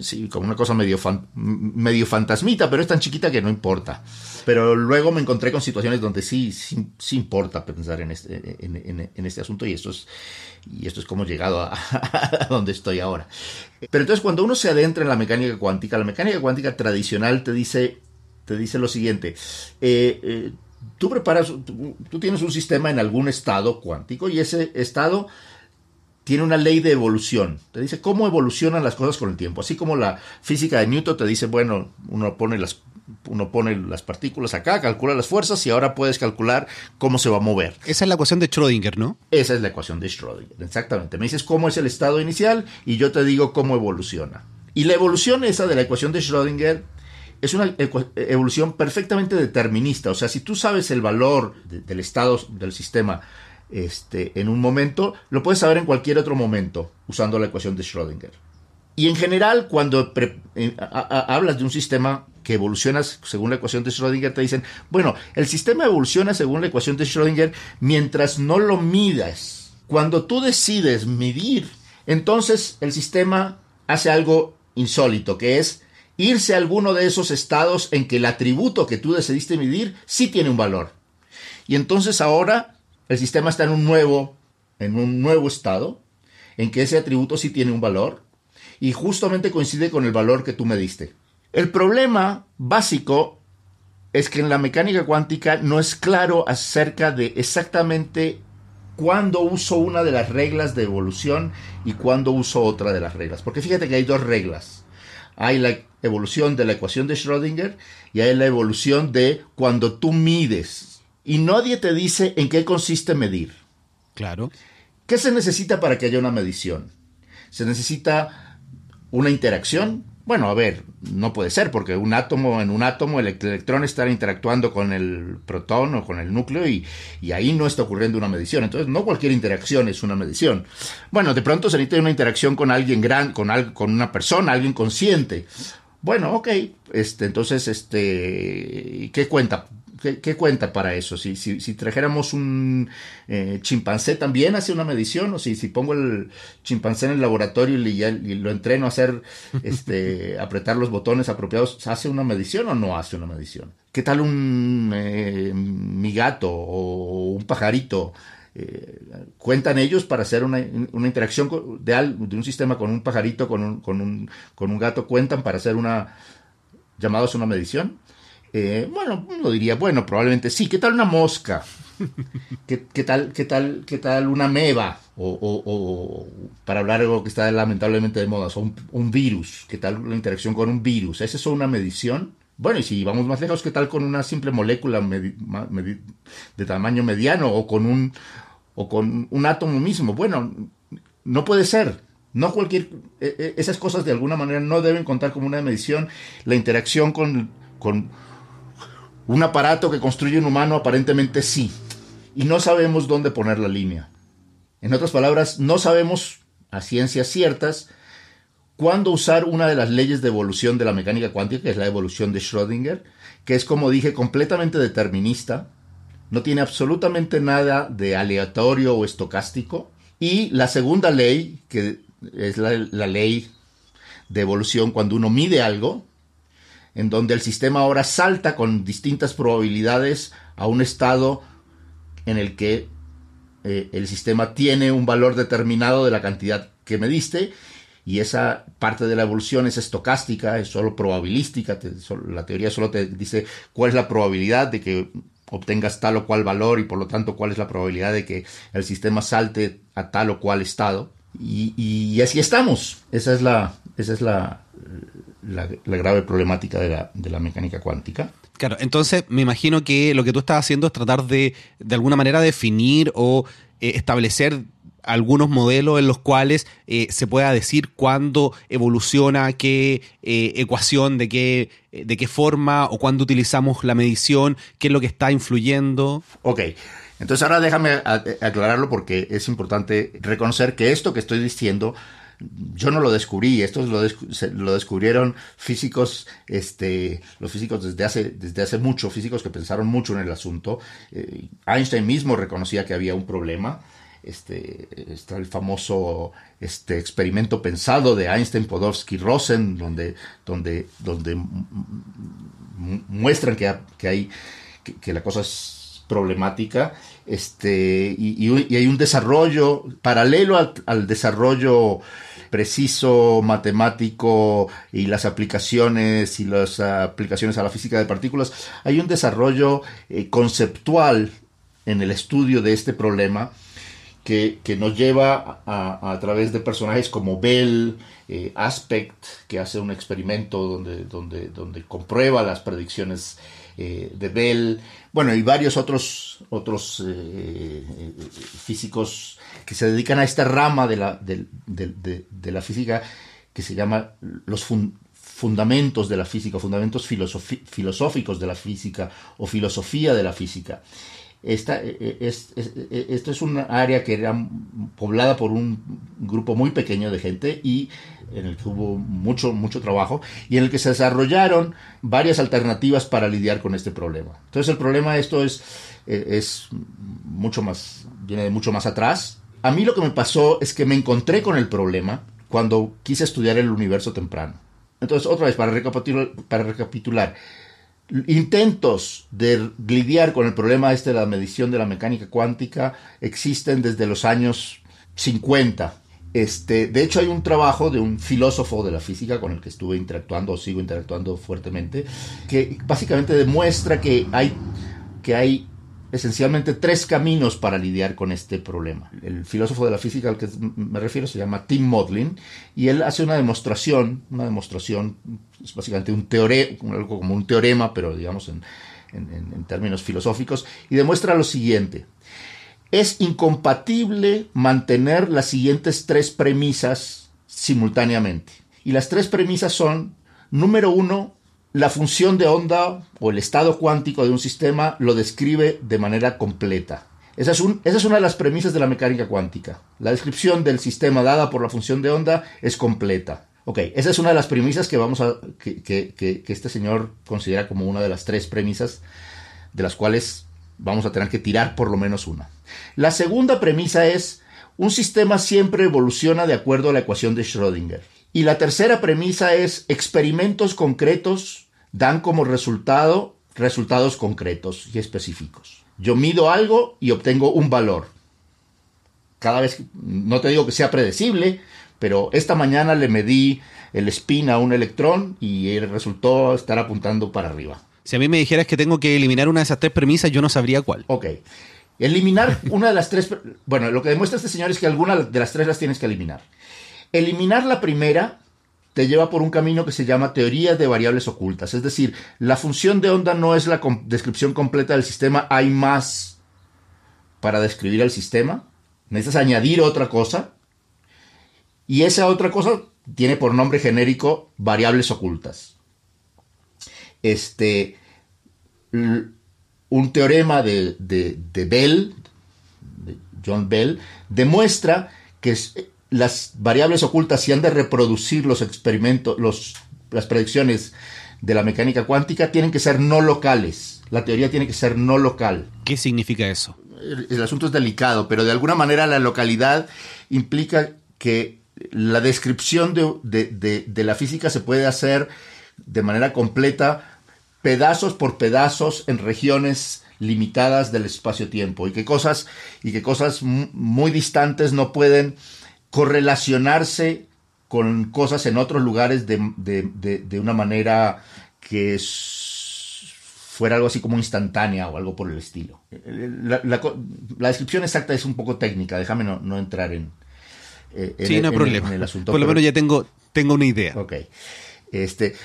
Sí, como una cosa medio, medio fantasmita, pero es tan chiquita que no importa. Pero luego me encontré con situaciones donde sí, sí, importa pensar en este, en, este asunto y esto es, y esto es como llegado a, donde estoy ahora. Pero entonces cuando uno se adentra en la mecánica cuántica, la mecánica cuántica tradicional te dice, te dice lo siguiente. Eh, eh, tú preparas, tú tienes un sistema en algún estado cuántico y ese estado tiene una ley de evolución. Te dice cómo evolucionan las cosas con el tiempo. Así como la física de Newton te dice, bueno, uno pone las, uno pone las partículas acá, calcula las fuerzas y ahora puedes calcular cómo se va a mover. Esa es la ecuación de Schrödinger, ¿no? Esa es la ecuación de Schrödinger, exactamente. Me dices cómo es el estado inicial y yo te digo cómo evoluciona. Y la evolución esa de la ecuación de Schrödinger es una evolución perfectamente determinista. O sea, si tú sabes el valor del estado del sistema este, en un momento, lo puedes saber en cualquier otro momento usando la ecuación de Schrödinger. Y en general, cuando hablas de un sistema que evoluciona según la ecuación de Schrödinger, te dicen, bueno, el sistema evoluciona según la ecuación de Schrödinger mientras no lo midas. Cuando tú decides medir, entonces el sistema hace algo insólito, que es irse a alguno de esos estados en que el atributo que tú decidiste medir sí tiene un valor. Y entonces ahora el sistema está en un nuevo, en un nuevo estado, en que ese atributo sí tiene un valor y justamente coincide con el valor que tú me diste. El problema básico es que en la mecánica cuántica no es claro acerca de exactamente cuándo uso una de las reglas de evolución y cuándo uso otra de las reglas. Porque fíjate que hay dos reglas. Hay la evolución de la ecuación de Schrödinger y hay la evolución de cuando tú mides y nadie te dice en qué consiste medir. Claro. ¿Qué se necesita para que haya una medición? Se necesita una interacción. Bueno, a ver, no puede ser porque un átomo, en un átomo el electrón está interactuando con el protón o con el núcleo y, ahí no está ocurriendo una medición. Entonces, no cualquier interacción es una medición. Bueno, de pronto se necesita una interacción con alguien gran, con, con una persona, alguien consciente. Bueno, ok, este, entonces, este, ¿qué cuenta? ¿Qué, cuenta para eso? Si, si, trajéramos un eh, chimpancé también hace una medición, o si, si pongo el chimpancé en el laboratorio y, lo entreno a hacer, este, apretar los botones apropiados, ¿hace una medición o no hace una medición? ¿Qué tal un eh, mi gato o un pajarito? Eh, cuentan ellos para hacer una, interacción de, de, un sistema con un pajarito, con un, con un, con un gato, cuentan para hacer una llamados a una medición. Eh, bueno, uno diría, bueno, probablemente sí. ¿Qué tal una mosca? ¿Qué, tal, qué, tal, ¿Qué tal una meba? O, para hablar algo que está lamentablemente de moda, un, un, virus. ¿Qué tal la interacción con un virus? ¿Es eso una medición? Bueno, y si vamos más lejos, ¿qué tal con una simple molécula de tamaño mediano o con un, o con un átomo mismo? Bueno, no puede ser. No cualquier. E, e, esas cosas de alguna manera no deben contar como una medición. La interacción con, con Un aparato que construye un humano aparentemente sí. Y no sabemos dónde poner la línea. En otras palabras, no sabemos a ciencias ciertas cuándo usar una de las leyes de evolución de la mecánica cuántica, que es la evolución de Schrödinger, que es, como dije, completamente determinista, no tiene absolutamente nada de aleatorio o estocástico. Y la segunda ley, que es la, la ley de evolución cuando uno mide algo, en donde el sistema ahora salta con distintas probabilidades a un estado en el que eh, el sistema tiene un valor determinado de la cantidad que mediste y esa parte de la evolución es estocástica, es solo probabilística, la teoría solo te dice cuál es la probabilidad de que obtengas tal o cual valor y por lo tanto cuál es la probabilidad de que el sistema salte a tal o cual estado. Y, así estamos. Esa es la, esa es la, la, grave problemática de la, de la mecánica cuántica. Claro, entonces me imagino que lo que tú estás haciendo es tratar de, de alguna manera, definir o eh, establecer algunos modelos en los cuales eh, se pueda decir cuándo evoluciona qué eh, ecuación, de qué, de qué forma o cuándo utilizamos la medición, qué es lo que está influyendo. Ok. Entonces ahora déjame aclararlo porque es importante reconocer que esto que estoy diciendo yo no lo descubrí, esto lo, lo, descubrieron físicos, este, los físicos desde hace, desde hace mucho, físicos que pensaron mucho en el asunto. Eh, Einstein mismo reconocía que había un problema. Este, está el famoso este, experimento pensado de Einstein, Podolsky, Rosen, donde, donde, donde muestran que, que hay que, la cosa es problemática este, y, hay un desarrollo paralelo al, al desarrollo preciso, matemático y las aplicaciones y las aplicaciones a la física de partículas, hay un desarrollo eh, conceptual en el estudio de este problema que, nos lleva a, través de personajes como Bell, eh, Aspect, que hace un experimento donde, donde, donde comprueba las predicciones eh, de Bell, bueno, y varios otros, otros físicos que se dedican a esta rama de la, de, la física que se llama los fundamentos de la física, fundamentos filosóficos de la física o filosofía de la física. Esta, e, e, es, e, esto es un área que era poblada por un grupo muy pequeño de gente y en el que hubo mucho, mucho trabajo y en el que se desarrollaron varias alternativas para lidiar con este problema. Entonces el problema de esto es, es mucho más, viene de mucho más atrás a mí lo que me pasó es que me encontré con el problema cuando quise estudiar el universo temprano. Entonces, otra vez, para recapitular, para recapitular intentos de lidiar con el problema este de la medición de la mecánica cuántica existen desde los años 50. Este, de hecho, hay un trabajo de un filósofo de la física con el que estuve interactuando o sigo interactuando fuertemente, que básicamente demuestra que hay, que hay esencialmente tres caminos para lidiar con este problema. El filósofo de la física al que me refiero se llama Tim Modlin y él hace una demostración, una demostración, es básicamente un teorema, algo como un teorema, pero digamos en, en términos filosóficos, y demuestra lo siguiente. Es incompatible mantener las siguientes tres premisas simultáneamente. Y las tres premisas son, número uno, la función de onda o el estado cuántico de un sistema lo describe de manera completa. Esa es, una de las premisas de la mecánica cuántica. La descripción del sistema dada por la función de onda es completa. Ok, esa es una de las premisas que vamos a. que, este señor considera como una de las tres premisas de las cuales vamos a tener que tirar por lo menos una. La segunda premisa es un sistema siempre evoluciona de acuerdo a la ecuación de Schrödinger. Y la tercera premisa es experimentos concretos dan como resultado resultados concretos y específicos. Yo mido algo y obtengo un valor. Cada vez, no te digo que sea predecible, pero esta mañana le medí el spin a un electrón y resultó estar apuntando para arriba. Si a mí me dijeras que tengo que eliminar una de esas tres premisas, yo no sabría cuál. Ok. Eliminar una de las tres... Bueno, lo que demuestra este señor es que alguna de las tres las tienes que eliminar. Eliminar la primera te lleva por un camino que se llama teoría de variables ocultas. Es decir, la función de onda no es la descripción completa del sistema, hay más para describir el sistema. Necesitas añadir otra cosa. Y esa otra cosa tiene por nombre genérico variables ocultas. Este, un teorema de, de, Bell, John Bell, demuestra que las variables ocultas, si han de reproducir los experimentos, los, las predicciones de la mecánica cuántica, tienen que ser no locales. La teoría tiene que ser no local. ¿Qué significa eso? El, asunto es delicado, pero de alguna manera la localidad implica que la descripción de, de la física se puede hacer de manera completa pedazos por pedazos en regiones limitadas del espacio-tiempo y que cosas y que cosas muy distantes no pueden correlacionarse con cosas en otros lugares de, una manera que fuera algo así como instantánea o algo por el estilo. La, descripción exacta es un poco técnica, déjame no, entrar en, eh, sí, no problema. el asunto. Por lo menos ya tengo, tengo una idea. Ok. Este,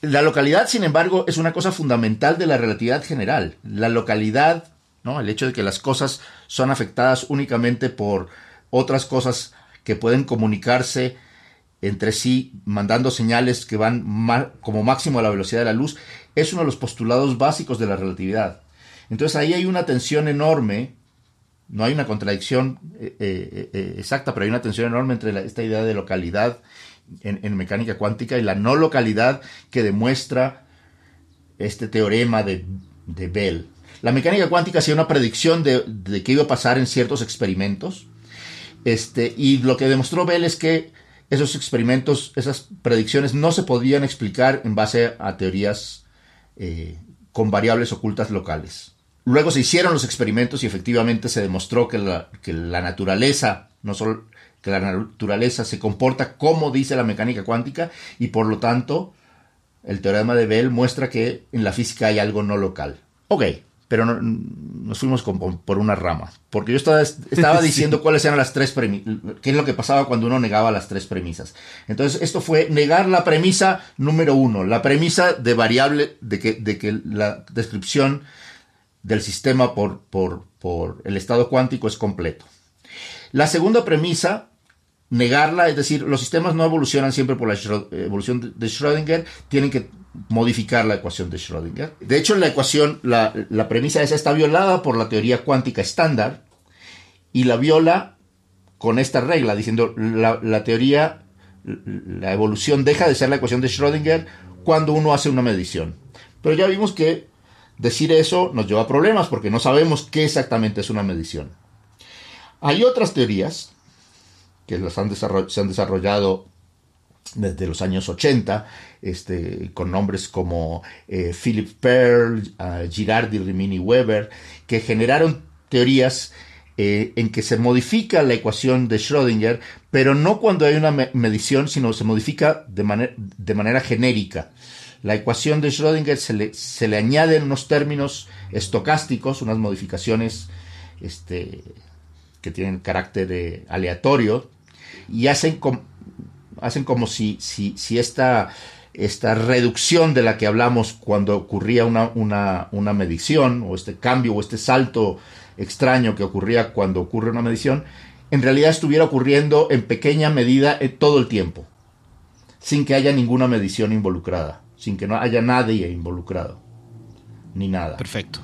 la localidad, sin embargo, es una cosa fundamental de la relatividad general. La localidad, ¿no? El hecho de que las cosas son afectadas únicamente por otras cosas que pueden comunicarse entre sí, mandando señales que van como máximo a la velocidad de la luz, es uno de los postulados básicos de la relatividad. Entonces ahí hay una tensión enorme, no hay una contradicción eh, eh, eh, exacta, pero hay una tensión enorme entre esta idea de localidad en, mecánica cuántica y la no localidad que demuestra este teorema de, Bell. La mecánica cuántica hacía una predicción de, de, qué iba a pasar en ciertos experimentos. Este, y lo que demostró Bell es que esos experimentos, esas predicciones no se podían explicar en base a teorías eh, con variables ocultas locales. Luego se hicieron los experimentos y efectivamente se demostró que la, naturaleza, no solo que la naturaleza se comporta como dice la mecánica cuántica y por lo tanto el teorema de Bell muestra que en la física hay algo no local. Ok, pero nos fuimos por una rama, porque yo estaba, estaba diciendo cuáles eran las tres premisas, qué es lo que pasaba cuando uno negaba las tres premisas. Entonces esto fue negar la premisa número uno, la premisa de variable, de que, de que la descripción del sistema por, por, por el estado cuántico es completo. La segunda premisa negarla, es decir, los sistemas no evolucionan siempre por la evolución de Schrödinger, tienen que modificar la ecuación de Schrödinger. De hecho, la ecuación, la, premisa esa está violada por la teoría cuántica estándar y la viola con esta regla, diciendo la, la teoría, la evolución deja de ser la ecuación de Schrödinger cuando uno hace una medición. Pero ya vimos que decir eso nos lleva a problemas porque no sabemos qué exactamente es una medición. Hay otras teorías que han se han desarrollado desde los años 80, este, con nombres como eh, Philip Pearl, uh, Girardi, Rimini Weber, que generaron teorías eh, en que se modifica la ecuación de Schrödinger, pero no cuando hay una medición, sino se modifica de, de manera genérica. La ecuación de Schrödinger se le, se le añaden unos términos estocásticos, unas modificaciones este, que tienen carácter eh, aleatorio, y hacen, hacen como si, si, si esta, esta reducción de la que hablamos cuando ocurría una, una, medición, o este cambio, o este salto extraño que ocurría cuando ocurre una medición, en realidad estuviera ocurriendo en pequeña medida eh, todo el tiempo, sin que haya ninguna medición involucrada, sin que no haya nadie involucrado, ni nada. Perfecto.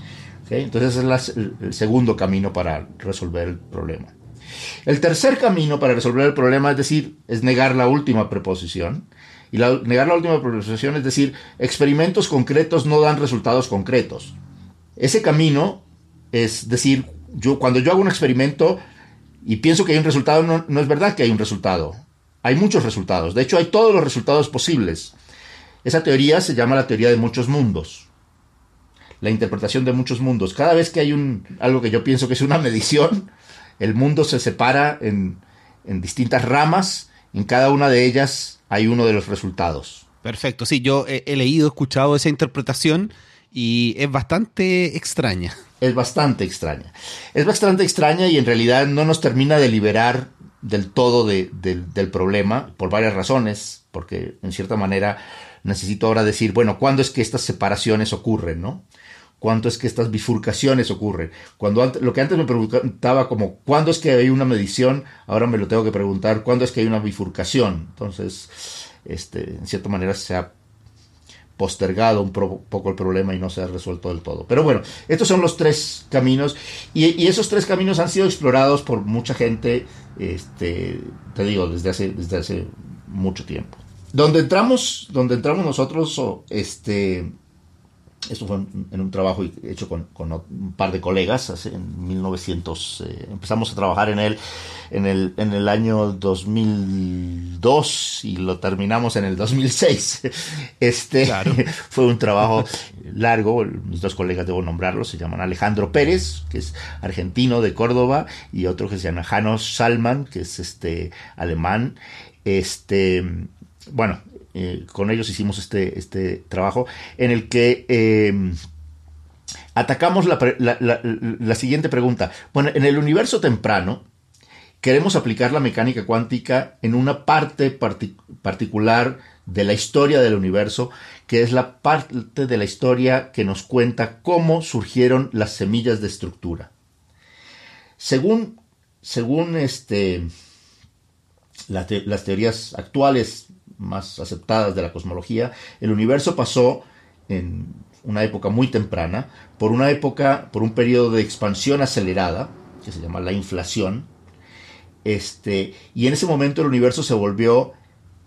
Entonces es el segundo camino para resolver el problema. El tercer camino para resolver el problema, es decir, es negar la última preposición. Y negar la última preposición es decir, experimentos concretos no dan resultados concretos. Ese camino es decir, yo, cuando yo hago un experimento y pienso que hay un resultado, no, no es verdad que hay un resultado. Hay muchos resultados. De hecho, hay todos los resultados posibles. Esa teoría se llama la teoría de muchos mundos. La interpretación de muchos mundos. Cada vez que hay un, algo que yo pienso que es una medición, el mundo se separa en, distintas ramas, en cada una de ellas hay uno de los resultados. Perfecto, sí, yo he, he leído, escuchado esa interpretación y es bastante extraña. Es bastante extraña. Es bastante extraña y en realidad no nos termina de liberar del todo del problema por varias razones, porque en cierta manera necesito ahora decir, bueno, ¿cuándo es que estas separaciones ocurren, no? Cuánto es que estas bifurcaciones ocurren. Cuando lo que antes me preguntaba como cuándo es que hay una medición, ahora me lo tengo que preguntar cuándo es que hay una bifurcación. Entonces, este, en cierta manera se ha postergado un poco el problema y no se ha resuelto del todo. Pero bueno, estos son los tres caminos y, esos tres caminos han sido explorados por mucha gente, este, te digo, desde hace, desde hace mucho tiempo. Donde entramos, donde entramos nosotros, este, esto fue en un trabajo hecho con, un par de colegas, en 1900, eh, empezamos a trabajar en él en el, en el año 2002 y lo terminamos en el 2006. Este fue un trabajo largo, mis dos colegas debo nombrarlos, se llaman Alejandro Pérez, que es argentino de Córdoba, y otro que se llama Janos Salman, que es este alemán. Este, bueno, eh, con ellos hicimos este, este trabajo en el que eh, atacamos la, siguiente pregunta. Bueno, en el universo temprano queremos aplicar la mecánica cuántica en una parte particular de la historia del universo, que es la parte de la historia que nos cuenta cómo surgieron las semillas de estructura. Según, según este, las teorías actuales más aceptadas de la cosmología, el universo pasó en una época muy temprana, por una época, por un periodo de expansión acelerada, que se llama la inflación, este, y en ese momento el universo se volvió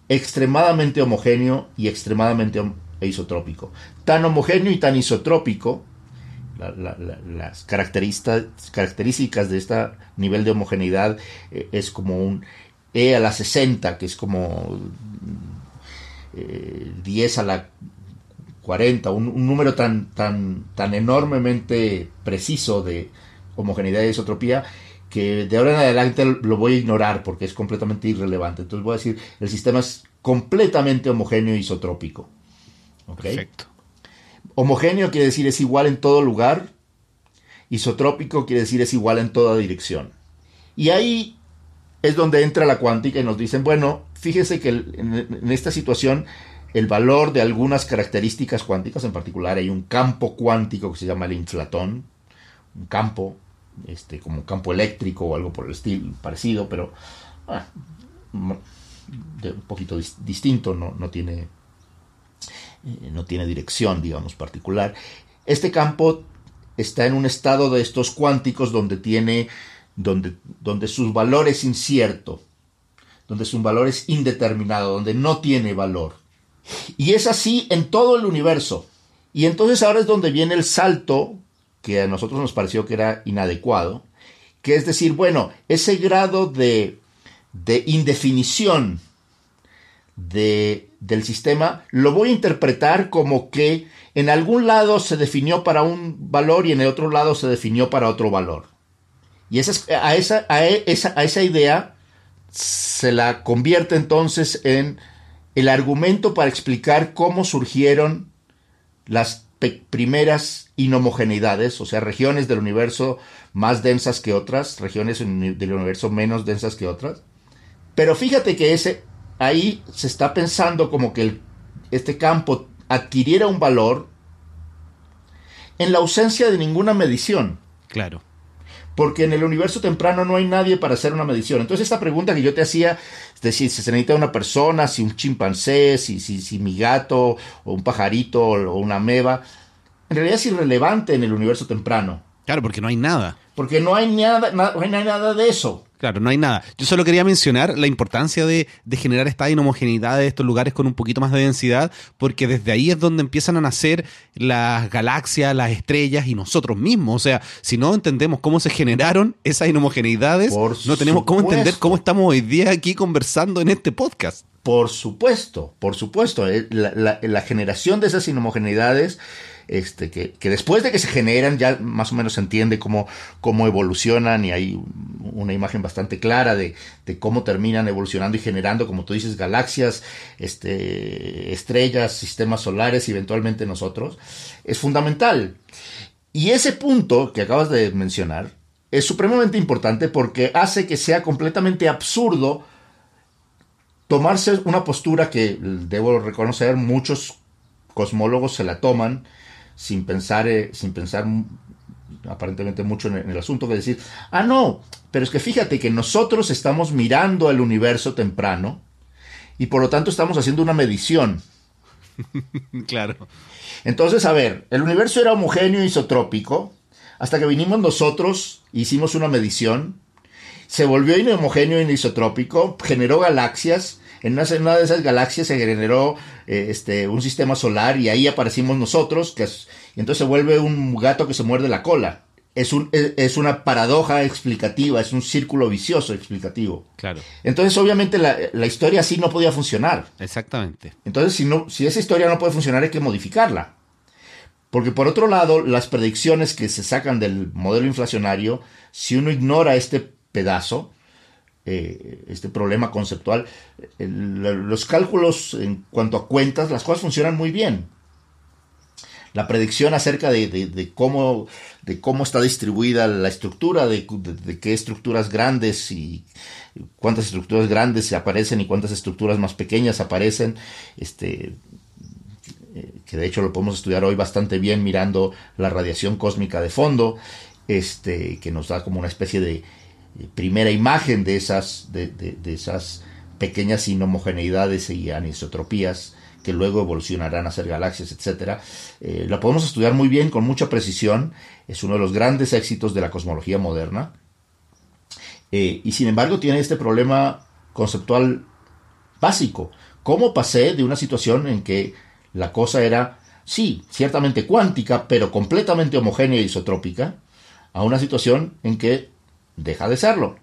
extremadamente homogéneo y extremadamente isotrópico. Tan homogéneo y tan isotrópico, las características de este nivel de homogeneidad eh, es como un E a la 60, que es como 10 eh, a la 40, un, número tan, tan, tan enormemente preciso de homogeneidad y isotropía que de ahora en adelante lo voy a ignorar porque es completamente irrelevante. Entonces voy a decir, el sistema es completamente homogéneo e isotrópico. Perfecto. Homogéneo quiere decir es igual en todo lugar, isotrópico quiere decir es igual en toda dirección. Y ahí es donde entra la cuántica y nos dicen, bueno, fíjese que en, esta situación el valor de algunas características cuánticas, en particular hay un campo cuántico que se llama el inflatón, un campo este, como un campo eléctrico o algo por el estilo parecido, pero ah, un poquito distinto, no, no tiene, eh, no tiene dirección, digamos, particular. Este campo está en un estado de estos cuánticos donde tiene donde, donde sus valor es incierto, donde su valor es indeterminado, donde no tiene valor. Y es así en todo el universo. Y entonces ahora es donde viene el salto que a nosotros nos pareció que era inadecuado, que es decir, bueno, ese grado de, de indefinición de, del sistema lo voy a interpretar como que en algún lado se definió para un valor y en el otro lado se definió para otro valor. Y esa, a, esa, a, esa, a esa idea se la convierte entonces en el argumento para explicar cómo surgieron las primeras inhomogeneidades, o sea, regiones del universo más densas que otras, regiones del universo menos densas que otras. Pero fíjate que ese ahí se está pensando como que este campo adquiriera un valor en la ausencia de ninguna medición. Claro porque en el universo temprano no hay nadie para hacer una medición. Entonces esta pregunta que yo te hacía, de si se necesita una persona, si un chimpancé, si, si, si mi gato, o un pajarito, o una meba, en realidad es irrelevante en el universo temprano. Claro, porque no hay nada. Porque no hay nada, no hay nada de eso. Claro, no hay nada. Yo solo quería mencionar la importancia de, generar esta inhomogeneidad de estos lugares con un poquito más de densidad, porque desde ahí es donde empiezan a nacer las galaxias, las estrellas y nosotros mismos. O sea, si no entendemos cómo se generaron esas inhomogeneidades, no tenemos cómo entender cómo estamos hoy día aquí conversando en este podcast. Por supuesto, por supuesto. Eh, la generación de esas inhomogeneidades este, que, después de que se generan ya más o menos se entiende cómo, cómo evolucionan y hay una imagen bastante clara de, cómo terminan evolucionando y generando, como tú dices, galaxias, este, estrellas, sistemas solares y eventualmente nosotros, es fundamental. Y ese punto que acabas de mencionar es supremamente importante porque hace que sea completamente absurdo tomarse una postura que, debo reconocer, muchos cosmólogos se la toman sin pensar, eh, sin pensar aparentemente mucho en el, asunto, que decir, ah, no, pero es que fíjate que nosotros estamos mirando el universo temprano y por lo tanto estamos haciendo una medición. claro. Entonces, a ver, el universo era homogéneo isotrópico hasta que vinimos nosotros, hicimos una medición, se volvió inhomogéneo e isotrópico, generó galaxias, en una, de esas galaxias se generó eh, este, un sistema solar y ahí aparecimos nosotros, que y entonces se vuelve un gato que se muerde la cola es, un, es, una paradoja explicativa, es un círculo vicioso explicativo. Claro. Entonces, obviamente, la, la, historia así no podía funcionar. Exactamente. Entonces, si, no, si esa historia no puede funcionar, hay que modificarla. Porque, por otro lado, las predicciones que se sacan del modelo inflacionario, si uno ignora este pedazo, eh, este problema conceptual, los cálculos en cuanto a cuentas, las cosas funcionan muy bien. La predicción acerca de, cómo, de cómo está distribuida la estructura, de, qué estructuras grandes y cuántas estructuras grandes aparecen y cuántas estructuras más pequeñas aparecen, este, eh, que de hecho lo podemos estudiar hoy bastante bien mirando la radiación cósmica de fondo, este, que nos da como una especie de primera imagen de esas, de, esas pequeñas inhomogeneidades y anisotropías que luego evolucionarán a ser galaxias, etc. Eh, la podemos estudiar muy bien, con mucha precisión. Es uno de los grandes éxitos de la cosmología moderna. Eh, y sin embargo tiene este problema conceptual básico. ¿Cómo pasé de una situación en que la cosa era, sí, ciertamente cuántica, pero completamente homogénea y isotrópica, a una situación en que deja de serlo?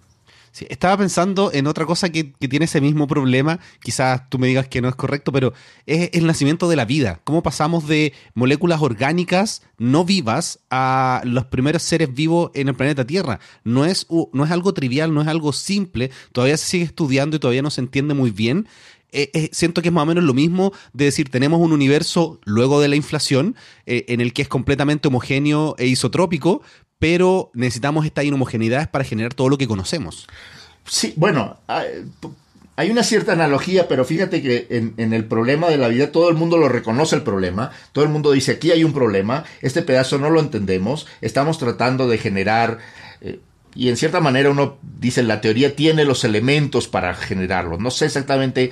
estaba pensando en otra cosa que, tiene ese mismo problema, quizás tú me digas que no es correcto, pero es el nacimiento de la vida. ¿Cómo pasamos de moléculas orgánicas no vivas a los primeros seres vivos en el planeta Tierra? No es, no es algo trivial, no es algo simple, todavía se sigue estudiando y todavía no se entiende muy bien. Eh, eh, siento que es más o menos lo mismo de decir, tenemos un universo luego de la inflación eh, en el que es completamente homogéneo e isotrópico, pero necesitamos estas inhomogeneidades para generar todo lo que conocemos. Sí, bueno, hay una cierta analogía, pero fíjate que en, el problema de la vida todo el mundo lo reconoce el problema, todo el mundo dice aquí hay un problema, este pedazo no lo entendemos, estamos tratando de generar... y en cierta manera uno dice, la teoría tiene los elementos para generarlo. No sé exactamente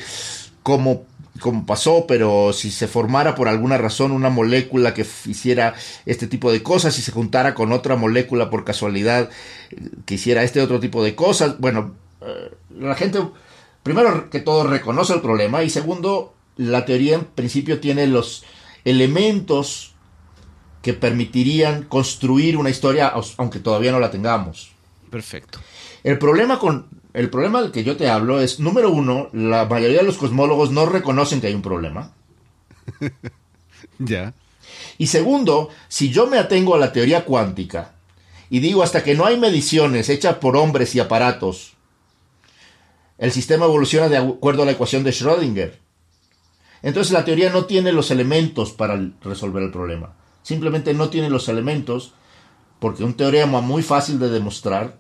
cómo como pasó, pero si se formara por alguna razón una molécula que hiciera este tipo de cosas y se juntara con otra molécula por casualidad que hiciera este otro tipo de cosas, bueno, eh, la gente, primero que todo, reconoce el problema y segundo, la teoría en principio tiene los elementos que permitirían construir una historia, aunque todavía no la tengamos. Perfecto. El problema con el problema del que yo te hablo es, número uno, la mayoría de los cosmólogos no reconocen que hay un problema. ya. Y segundo, si yo me atengo a la teoría cuántica y digo hasta que no hay mediciones hechas por hombres y aparatos, el sistema evoluciona de acuerdo a la ecuación de Schrödinger. Entonces la teoría no tiene los elementos para resolver el problema. Simplemente no tiene los elementos porque un teorema muy fácil de demostrar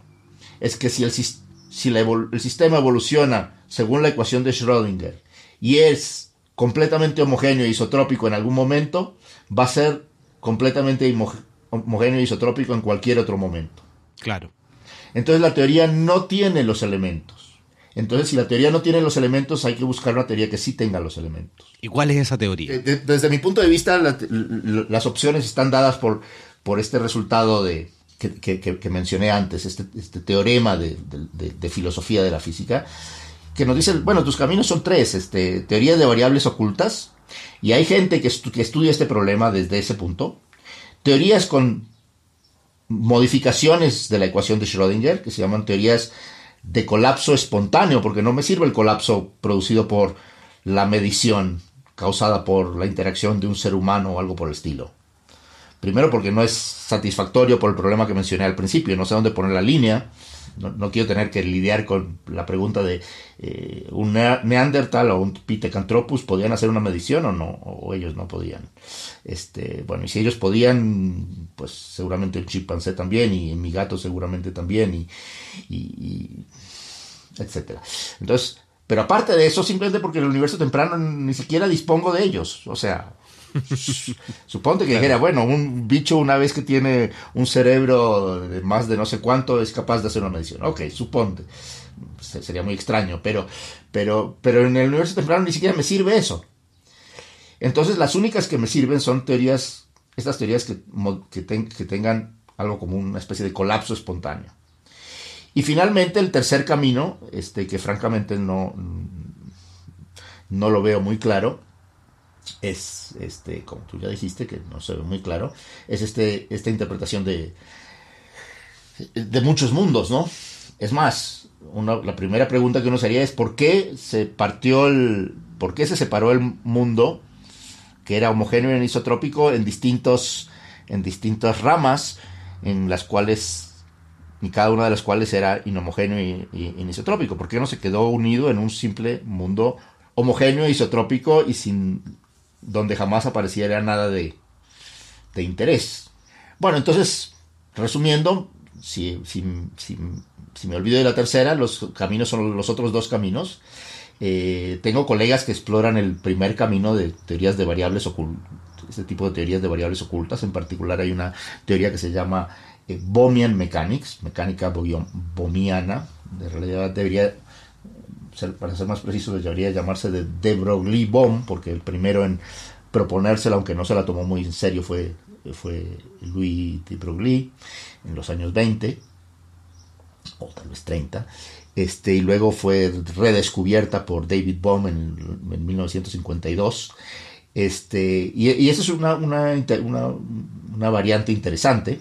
es que si el, sistema si el sistema evoluciona según la ecuación de Schrödinger y es completamente homogéneo e isotrópico en algún momento, va a ser completamente homogéneo e isotrópico en cualquier otro momento. Claro. Entonces la teoría no tiene los elementos. Entonces, si la teoría no tiene los elementos, hay que buscar una teoría que sí tenga los elementos. ¿Y cuál es esa teoría? desde mi punto de vista, las opciones están dadas por, por este resultado de, que, mencioné antes, este, este teorema de, filosofía de la física, que nos dice, bueno, tus caminos son tres, este, teoría de variables ocultas, y hay gente que, que estudia este problema desde ese punto, teorías con modificaciones de la ecuación de Schrödinger, que se llaman teorías de colapso espontáneo, porque no me sirve el colapso producido por la medición causada por la interacción de un ser humano o algo por el estilo. Primero porque no es satisfactorio por el problema que mencioné al principio, no sé dónde poner la línea. No, quiero tener que lidiar con la pregunta de eh, un Neandertal o un Pithecanthropus podían hacer una medición o no, o ellos no podían. Este, bueno, y si ellos podían, pues seguramente el chimpancé también, y mi gato seguramente también, y, y etcétera. Entonces, pero aparte de eso, simplemente porque el universo temprano ni siquiera dispongo de ellos. O sea, Suponte que dijera, bueno, un bicho una vez que tiene un cerebro de más de no sé cuánto es capaz de hacer una medición. Ok, suponte. Sería muy extraño, pero, pero, pero en el universo temprano ni siquiera me sirve eso. Entonces las únicas que me sirven son teorías, estas teorías que, que, tengan algo como una especie de colapso espontáneo. Y finalmente el tercer camino, este, que francamente no, no lo veo muy claro, es, este, como tú ya dijiste, que no se ve muy claro, es este, esta interpretación de, de muchos mundos, ¿no? Es más, la primera pregunta que uno sería es ¿por qué se partió el, por qué se separó el mundo que era homogéneo y anisotrópico en distintos, en distintas ramas, en las cuales y cada una de las cuales era inhomogéneo y, y, anisotrópico. ¿Por qué no se quedó unido en un simple mundo homogéneo, isotrópico y sin donde jamás apareciera nada de, de interés? Bueno, entonces, resumiendo, si, si, si, me olvido de la tercera, los caminos son los otros dos caminos. Eh, tengo colegas que exploran el primer camino de teorías de variables ocultas, este tipo de teorías de variables ocultas. En particular hay una teoría que se llama eh, Bomian Mechanics, mecánica bomiana. De realidad debería, para ser más preciso, debería llamarse de de Broglie-Bohm, porque el primero en proponérsela, aunque no se la tomó muy en serio, fue, fue Louis de Broglie en los años 20, o tal vez 30. Este, y luego fue redescubierta por David Bohm en, en 1952. Este, y, y esa es una, una, una, una variante interesante.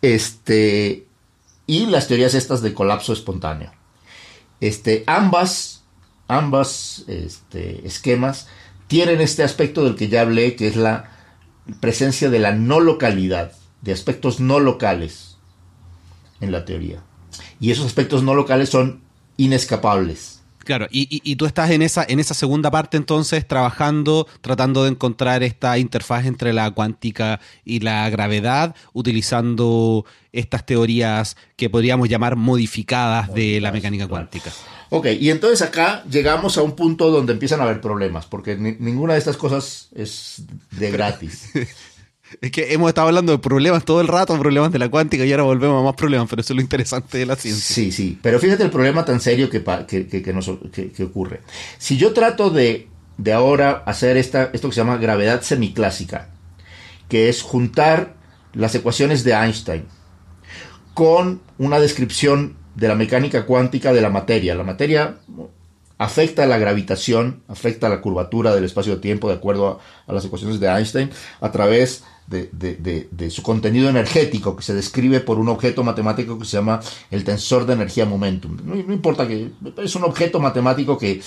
Este, y las teorías estas de colapso espontáneo. Este, ambas, ambas este, esquemas tienen este aspecto del que ya hablé, que es la presencia de la no localidad, de aspectos no locales en la teoría. Y esos aspectos no locales son inescapables. Claro, y, tú estás en esa, en esa segunda parte entonces trabajando, tratando de encontrar esta interfaz entre la cuántica y la gravedad, utilizando estas teorías que podríamos llamar modificadas de la mecánica cuántica. Ok, y entonces acá llegamos a un punto donde empiezan a haber problemas, porque ninguna de estas cosas es de gratis. Es que hemos estado hablando de problemas todo el rato, problemas de la cuántica, y ahora volvemos a más problemas, pero eso es lo interesante de la ciencia. Sí, sí, pero fíjate el problema tan serio que, que, ocurre. Si yo trato de, de ahora hacer esta, esto que se llama gravedad semiclásica, que es juntar las ecuaciones de Einstein con una descripción de la mecánica cuántica de la materia. La materia afecta la gravitación, afecta la curvatura del espacio-tiempo de acuerdo a, a, las ecuaciones de Einstein a través de, su contenido energético, que se describe por un objeto matemático que se llama el tensor de energía momentum. No, importa que es un objeto matemático que,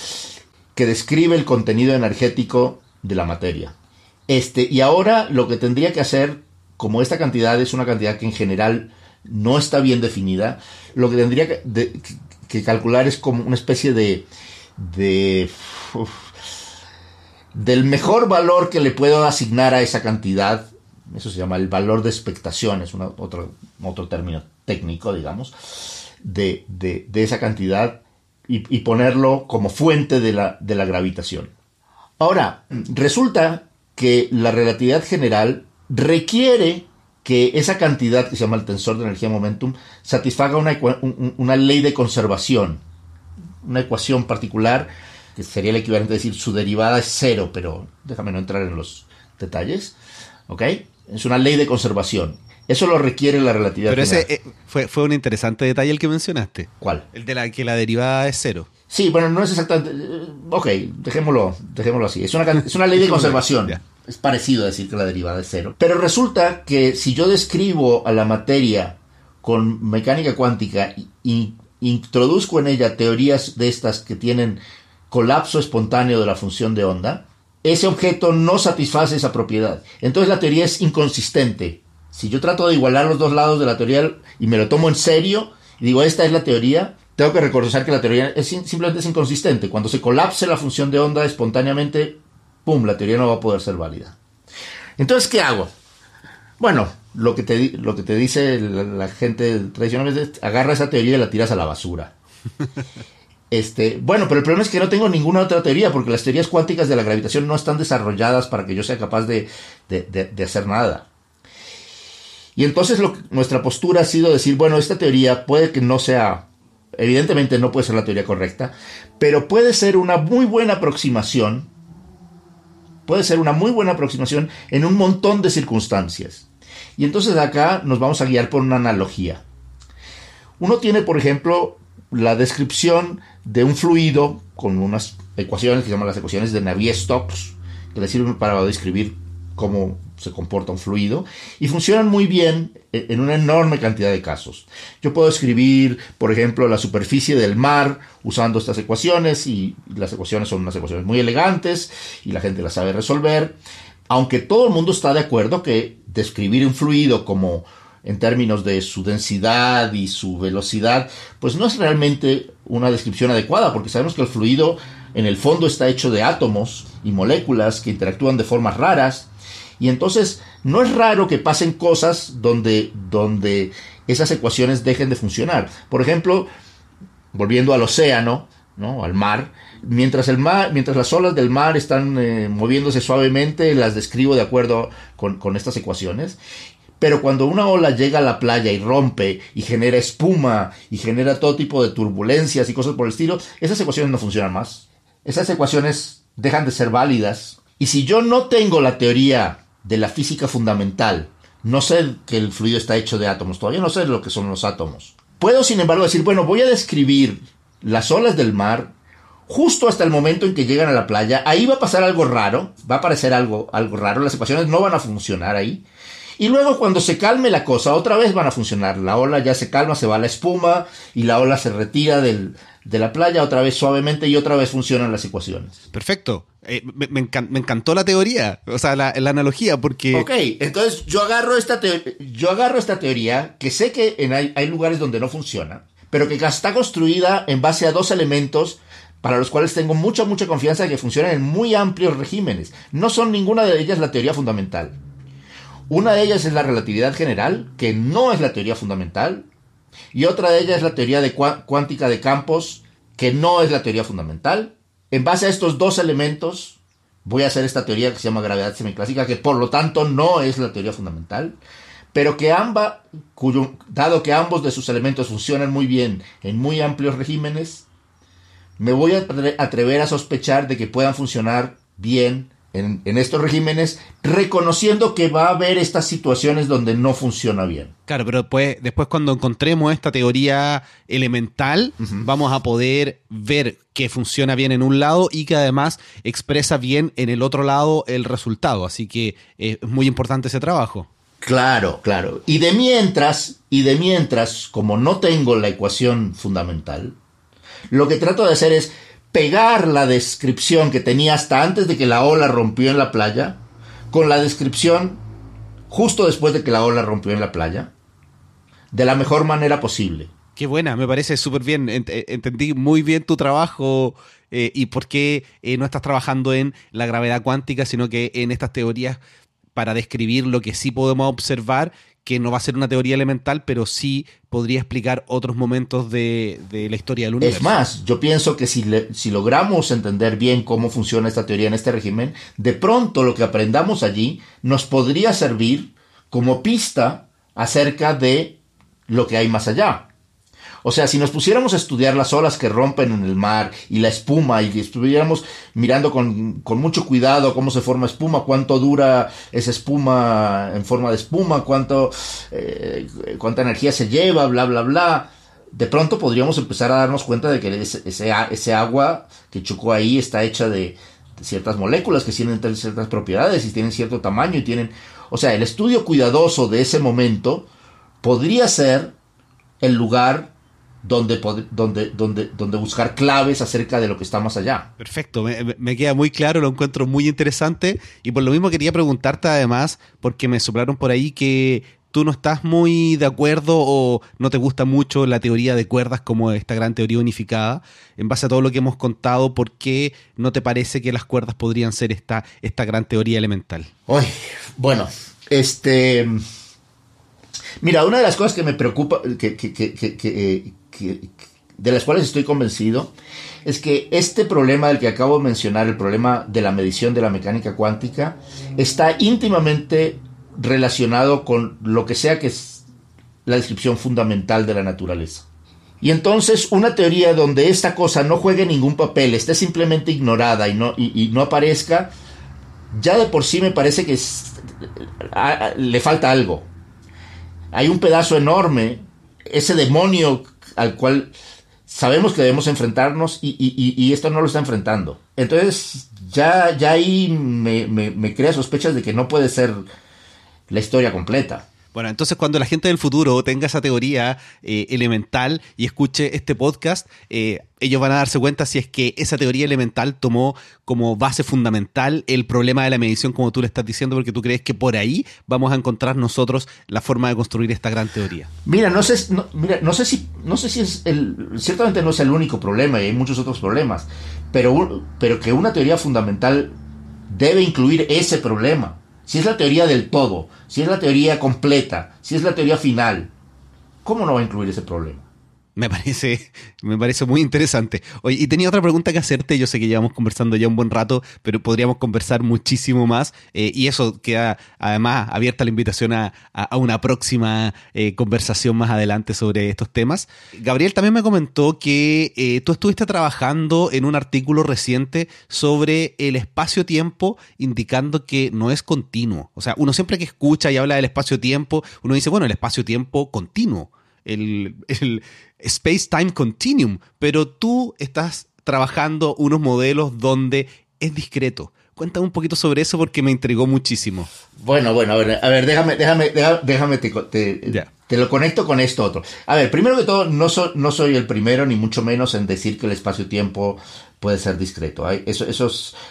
que describe el contenido energético de la materia. Este, y ahora lo que tendría que hacer, como esta cantidad es una cantidad que en general no está bien definida, lo que tendría que, calcular es como una especie de, de del mejor valor que le puedo asignar a esa cantidad eso se llama el valor de expectación, es otro, otro término técnico, digamos, de, esa cantidad y, ponerlo como fuente de la, de la gravitación. Ahora, resulta que la relatividad general requiere que esa cantidad que se llama el tensor de energía momentum satisfaga una, una, ley de conservación, una ecuación particular que sería el equivalente a decir su derivada es cero, pero déjame no entrar en los detalles, ¿ok? Es una ley de conservación. Eso lo requiere la relatividad Pero ese eh, fue, fue un interesante detalle el que mencionaste. ¿Cuál? El de la que la derivada es cero. Sí, bueno, no es exactamente... Eh, ok, dejémoslo, dejémoslo así. Es una, es una ley de conservación. Es parecido a decir que la derivada es cero. Pero resulta que si yo describo a la materia con mecánica cuántica y introduzco en ella teorías de estas que tienen colapso espontáneo de la función de onda, ese objeto no satisface esa propiedad. Entonces la teoría es inconsistente. Si yo trato de igualar los dos lados de la teoría y me lo tomo en serio y digo, esta es la teoría, tengo que reconocer que la teoría es simplemente es inconsistente. Cuando se colapse la función de onda espontáneamente, ¡pum!, la teoría no va a poder ser válida. Entonces, ¿qué hago? Bueno, lo que te, lo que te dice la, gente tradicional es agarra esa teoría y la tiras a la basura. Este, bueno, pero el problema es que no tengo ninguna otra teoría, porque las teorías cuánticas de la gravitación no están desarrolladas para que yo sea capaz de, hacer nada. Y entonces lo nuestra postura ha sido decir, bueno, esta teoría puede que no sea, evidentemente no puede ser la teoría correcta, pero puede ser una muy buena aproximación puede ser una muy buena aproximación en un montón de circunstancias. Y entonces acá nos vamos a guiar por una analogía. Uno tiene, por ejemplo, la descripción de un fluido con unas ecuaciones que se llaman las ecuaciones de Navier-Stokes, que le sirven para describir cómo se comporta un fluido y funcionan muy bien en una enorme cantidad de casos. Yo puedo escribir, por ejemplo, la superficie del mar usando estas ecuaciones y las ecuaciones son unas ecuaciones muy elegantes y la gente las sabe resolver, aunque todo el mundo está de acuerdo que describir un fluido como en términos de su densidad y su velocidad, pues no es realmente una descripción adecuada, porque sabemos que el fluido en el fondo está hecho de átomos y moléculas que interactúan de formas raras, y entonces no es raro que pasen cosas donde, donde esas ecuaciones dejen de funcionar. Por ejemplo, volviendo al océano, ¿no? al mar, mientras, el mar, mientras las olas del mar están eh, moviéndose suavemente, las describo de acuerdo con, con estas ecuaciones. Pero cuando una ola llega a la playa y rompe y genera espuma y genera todo tipo de turbulencias y cosas por el estilo, esas ecuaciones no funcionan más. Esas ecuaciones dejan de ser válidas. Y si yo no tengo la teoría de la física fundamental, no sé que el fluido está hecho de átomos, todavía no sé lo que son los átomos. Puedo, sin embargo, decir, bueno, voy a describir las olas del mar justo hasta el momento en que llegan a la playa. Ahí va a pasar algo raro, va a aparecer algo, algo raro, las ecuaciones no van a funcionar ahí. Y luego cuando se calme la cosa, otra vez van a funcionar. La ola ya se calma, se va la espuma y la ola se retira del, de la playa otra vez suavemente y otra vez funcionan las ecuaciones. Perfecto. Eh, me, me, encantó la teoría, o sea, la, la, analogía, porque... Ok, entonces yo agarro esta, yo agarro esta teoría, que sé que en hay, hay lugares donde no funciona, pero que está construida en base a dos elementos para los cuales tengo mucha, mucha confianza de que funcionan en muy amplios regímenes. No son ninguna de ellas la teoría fundamental. Una de ellas es la relatividad general, que no es la teoría fundamental, y otra de ellas es la teoría de cuántica de campos, que no es la teoría fundamental. En base a estos dos elementos, voy a hacer esta teoría que se llama gravedad semiclásica, que por lo tanto no es la teoría fundamental, pero que ambas, dado que ambos de sus elementos funcionan muy bien en muy amplios regímenes, me voy a atrever a sospechar de que puedan funcionar bien en, estos regímenes, reconociendo que va a haber estas situaciones donde no funciona bien. Claro, pero después, después cuando encontremos esta teoría elemental, vamos a poder ver que funciona bien en un lado y que además expresa bien en el otro lado el resultado. Así que eh, es muy importante ese trabajo. Claro, claro. Y de mientras, y de mientras, como no tengo la ecuación fundamental, lo que trato de hacer es pegar la descripción que tenía hasta antes de que la ola rompió en la playa con la descripción justo después de que la ola rompió en la playa de la mejor manera posible. Qué buena, me parece súper bien. Entendí muy bien tu trabajo eh, y por qué eh, no estás trabajando en la gravedad cuántica, sino que en estas teorías para describir lo que sí podemos observar que no va a ser una teoría elemental, pero sí podría explicar otros momentos de, la historia del universo. Es más, yo pienso que si, si logramos entender bien cómo funciona esta teoría en este régimen, de pronto lo que aprendamos allí nos podría servir como pista acerca de lo que hay más allá. O sea, si nos pusiéramos a estudiar las olas que rompen en el mar y la espuma y estuviéramos mirando con, mucho cuidado cómo se forma espuma, cuánto dura esa espuma en forma de espuma, cuánto, eh, cuánta energía se lleva, bla, bla, bla, de pronto podríamos empezar a darnos cuenta de que ese, ese, agua que chocó ahí está hecha de, de ciertas moléculas que tienen ciertas propiedades y tienen cierto tamaño y tienen... O sea, el estudio cuidadoso de ese momento podría ser el lugar donde, donde, donde, donde buscar claves acerca de lo que está más allá. Perfecto, me, queda muy claro, lo encuentro muy interesante y por lo mismo quería preguntarte además, porque me soplaron por ahí que tú no estás muy de acuerdo o no te gusta mucho la teoría de cuerdas como esta gran teoría unificada. En base a todo lo que hemos contado, ¿por qué no te parece que las cuerdas podrían ser esta, esta gran teoría elemental? bueno, este... Mira, una de las cosas que me preocupa, que, que, que, de las cuales estoy convencido, es que este problema del que acabo de mencionar, el problema de la medición de la mecánica cuántica, está íntimamente relacionado con lo que sea que es la descripción fundamental de la naturaleza. Y entonces una teoría donde esta cosa no juegue ningún papel, esté simplemente ignorada y no, y, no aparezca, ya de por sí me parece que le falta algo. Hay un pedazo enorme, ese demonio al cual sabemos que debemos enfrentarnos y, esto no lo está enfrentando. Entonces, ya, ya ahí me, me crea sospechas de que no puede ser la historia completa. Bueno, entonces cuando la gente del futuro tenga esa teoría eh, elemental y escuche este podcast, eh, ellos van a darse cuenta si es que esa teoría elemental tomó como base fundamental el problema de la medición, como tú le estás diciendo, porque tú crees que por ahí vamos a encontrar nosotros la forma de construir esta gran teoría. Mira, no sé, mira, no sé si, no sé si es el, ciertamente no es el único problema y hay muchos otros problemas, pero, pero que una teoría fundamental debe incluir ese problema si es la teoría del todo, si es la teoría completa, si es la teoría final, ¿cómo no va a incluir ese problema? Me parece, me parece muy interesante. Oye, y tenía otra pregunta que hacerte. Yo sé que llevamos conversando ya un buen rato, pero podríamos conversar muchísimo más. Eh, y eso queda además abierta la invitación a, una próxima eh, conversación más adelante sobre estos temas. Gabriel también me comentó que eh, tú estuviste trabajando en un artículo reciente sobre el espacio-tiempo, indicando que no es continuo. O sea, uno siempre que escucha y habla del espacio-tiempo, uno dice, bueno, el espacio-tiempo continuo el, Space-Time Continuum, pero tú estás trabajando unos modelos donde es discreto. Cuéntame un poquito sobre eso porque me intrigó muchísimo. Bueno, bueno, a ver, a ver déjame, déjame, déjame, te, te, lo conecto con esto otro. A ver, primero que todo, no, no soy el primero, ni mucho menos en decir que el espacio-tiempo puede ser discreto. Eso, eso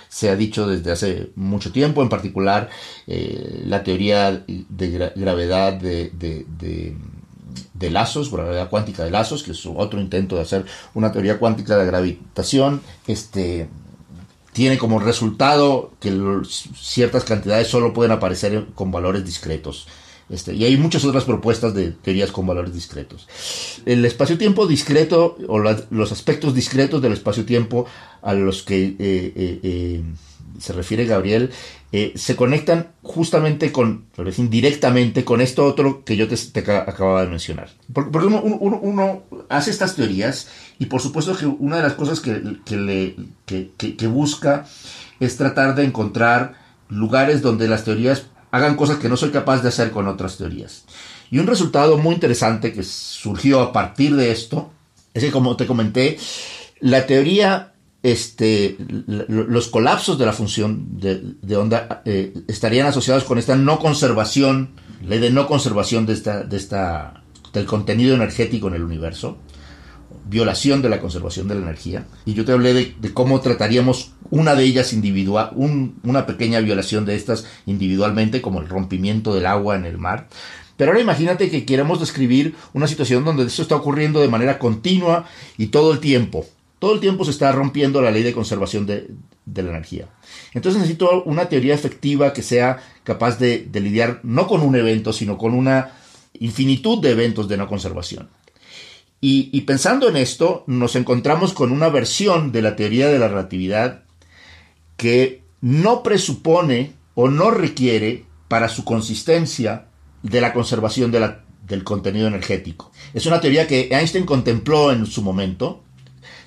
se ha dicho desde hace mucho tiempo, en particular eh, la teoría de gravedad de de lazos, gravedad cuántica de lazos, que es otro intento de hacer una teoría cuántica de gravitación, este, tiene como resultado que ciertas cantidades solo pueden aparecer con valores discretos. Este, y hay muchas otras propuestas de teorías con valores discretos. El espacio-tiempo discreto, o los aspectos discretos del espacio-tiempo a los que eh, eh, eh, se refiere Gabriel, eh, se conectan justamente con, indirectamente con esto otro que yo te, acababa de mencionar. Porque, uno, hace estas teorías y por supuesto que una de las cosas que, le, que, busca es tratar de encontrar lugares donde las teorías hagan cosas que no soy capaz de hacer con otras teorías. Y un resultado muy interesante que surgió a partir de esto es que, como te comenté, la teoría este, los colapsos de la función de, onda eh, estarían asociados con esta no conservación, ley de no conservación de esta, de esta, del contenido energético en el universo, violación de la conservación de la energía. Y yo te hablé de, cómo trataríamos una de ellas individual, una pequeña violación de estas individualmente, como el rompimiento del agua en el mar. Pero ahora imagínate que queremos describir una situación donde eso está ocurriendo de manera continua y todo el tiempo todo el tiempo se está rompiendo la ley de conservación de, la energía. Entonces necesito una teoría efectiva que sea capaz de, lidiar no con un evento, sino con una infinitud de eventos de no conservación. Y, pensando en esto, nos encontramos con una versión de la teoría de la relatividad que no presupone o no requiere para su consistencia de la conservación del contenido energético. Es una teoría que Einstein contempló en su momento,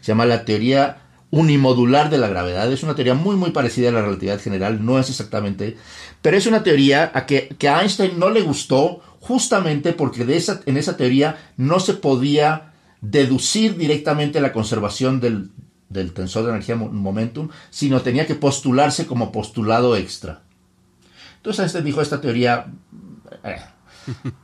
se llama la teoría unimodular de la gravedad. Es una teoría muy muy parecida a la relatividad general, no es exactamente, pero es una teoría a que, a Einstein no le gustó justamente porque en esa teoría no se podía deducir directamente la conservación del, tensor de energía momentum, sino tenía que postularse como postulado extra. Entonces Einstein dijo esta teoría, eh,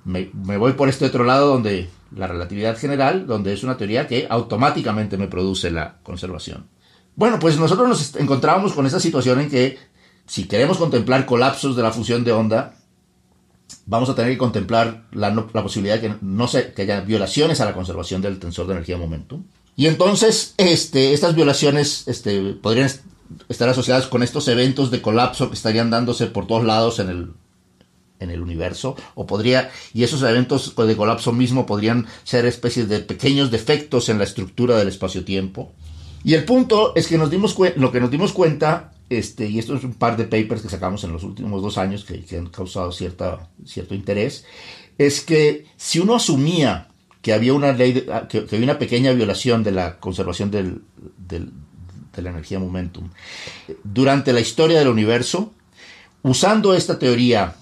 me, voy por este otro lado donde la relatividad general, donde es una teoría que automáticamente me produce la conservación. Bueno, pues nosotros nos encontrábamos con esa situación en que si queremos contemplar colapsos de la función de onda, vamos a tener que contemplar la, posibilidad de que, no se, que haya violaciones a la conservación del tensor de energía momentum. Y entonces este, estas violaciones este, podrían estar asociadas con estos eventos de colapso que estarían dándose por todos lados en el en el universo o podría y esos eventos de colapso mismo podrían ser especies de pequeños defectos en la estructura del espacio-tiempo. Y el punto es que nos dimos lo que nos dimos cuenta este y esto es un par de papers que sacamos en los últimos dos años que, han causado cierta, cierto interés es que si uno asumía que había una ley que, había una pequeña violación de la conservación del, de la energía momentum durante la historia del universo usando esta teoría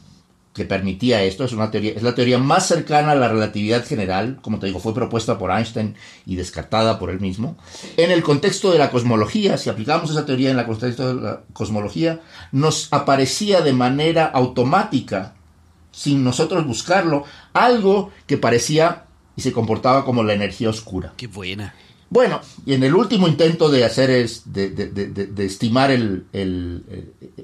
que permitía esto, es una teoría, es la teoría más cercana a la relatividad general, como te digo, fue propuesta por Einstein y descartada por él mismo. En el contexto de la cosmología, si aplicamos esa teoría en el contexto de la cosmología, nos aparecía de manera automática, sin nosotros buscarlo, algo que parecía y se comportaba como la energía oscura. Qué buena. Bueno, y en el último intento de hacer es, de, de, de, estimar el, el,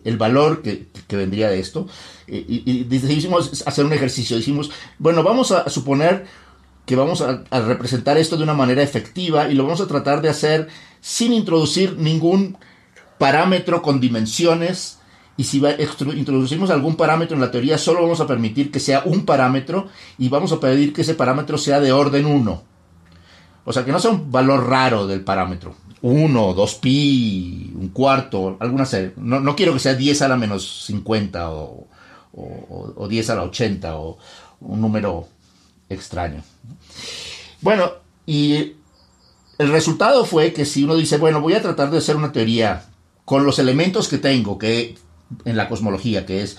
el valor que, que, vendría de esto, y, y, decidimos hacer un ejercicio. Dijimos, bueno, vamos a suponer que vamos a, a, representar esto de una manera efectiva y lo vamos a tratar de hacer sin introducir ningún parámetro con dimensiones. Y si introducimos algún parámetro en la teoría, solo vamos a permitir que sea un parámetro y vamos a pedir que ese parámetro sea de orden 1. O sea, que no sea un valor raro del parámetro. 1, 2 pi, un cuarto, alguna serie. No, no, quiero que sea 10 a la menos 50 o, o, o 10 a la 80 o un número extraño. Bueno, y el resultado fue que si uno dice, bueno, voy a tratar de hacer una teoría con los elementos que tengo, que en la cosmología, que es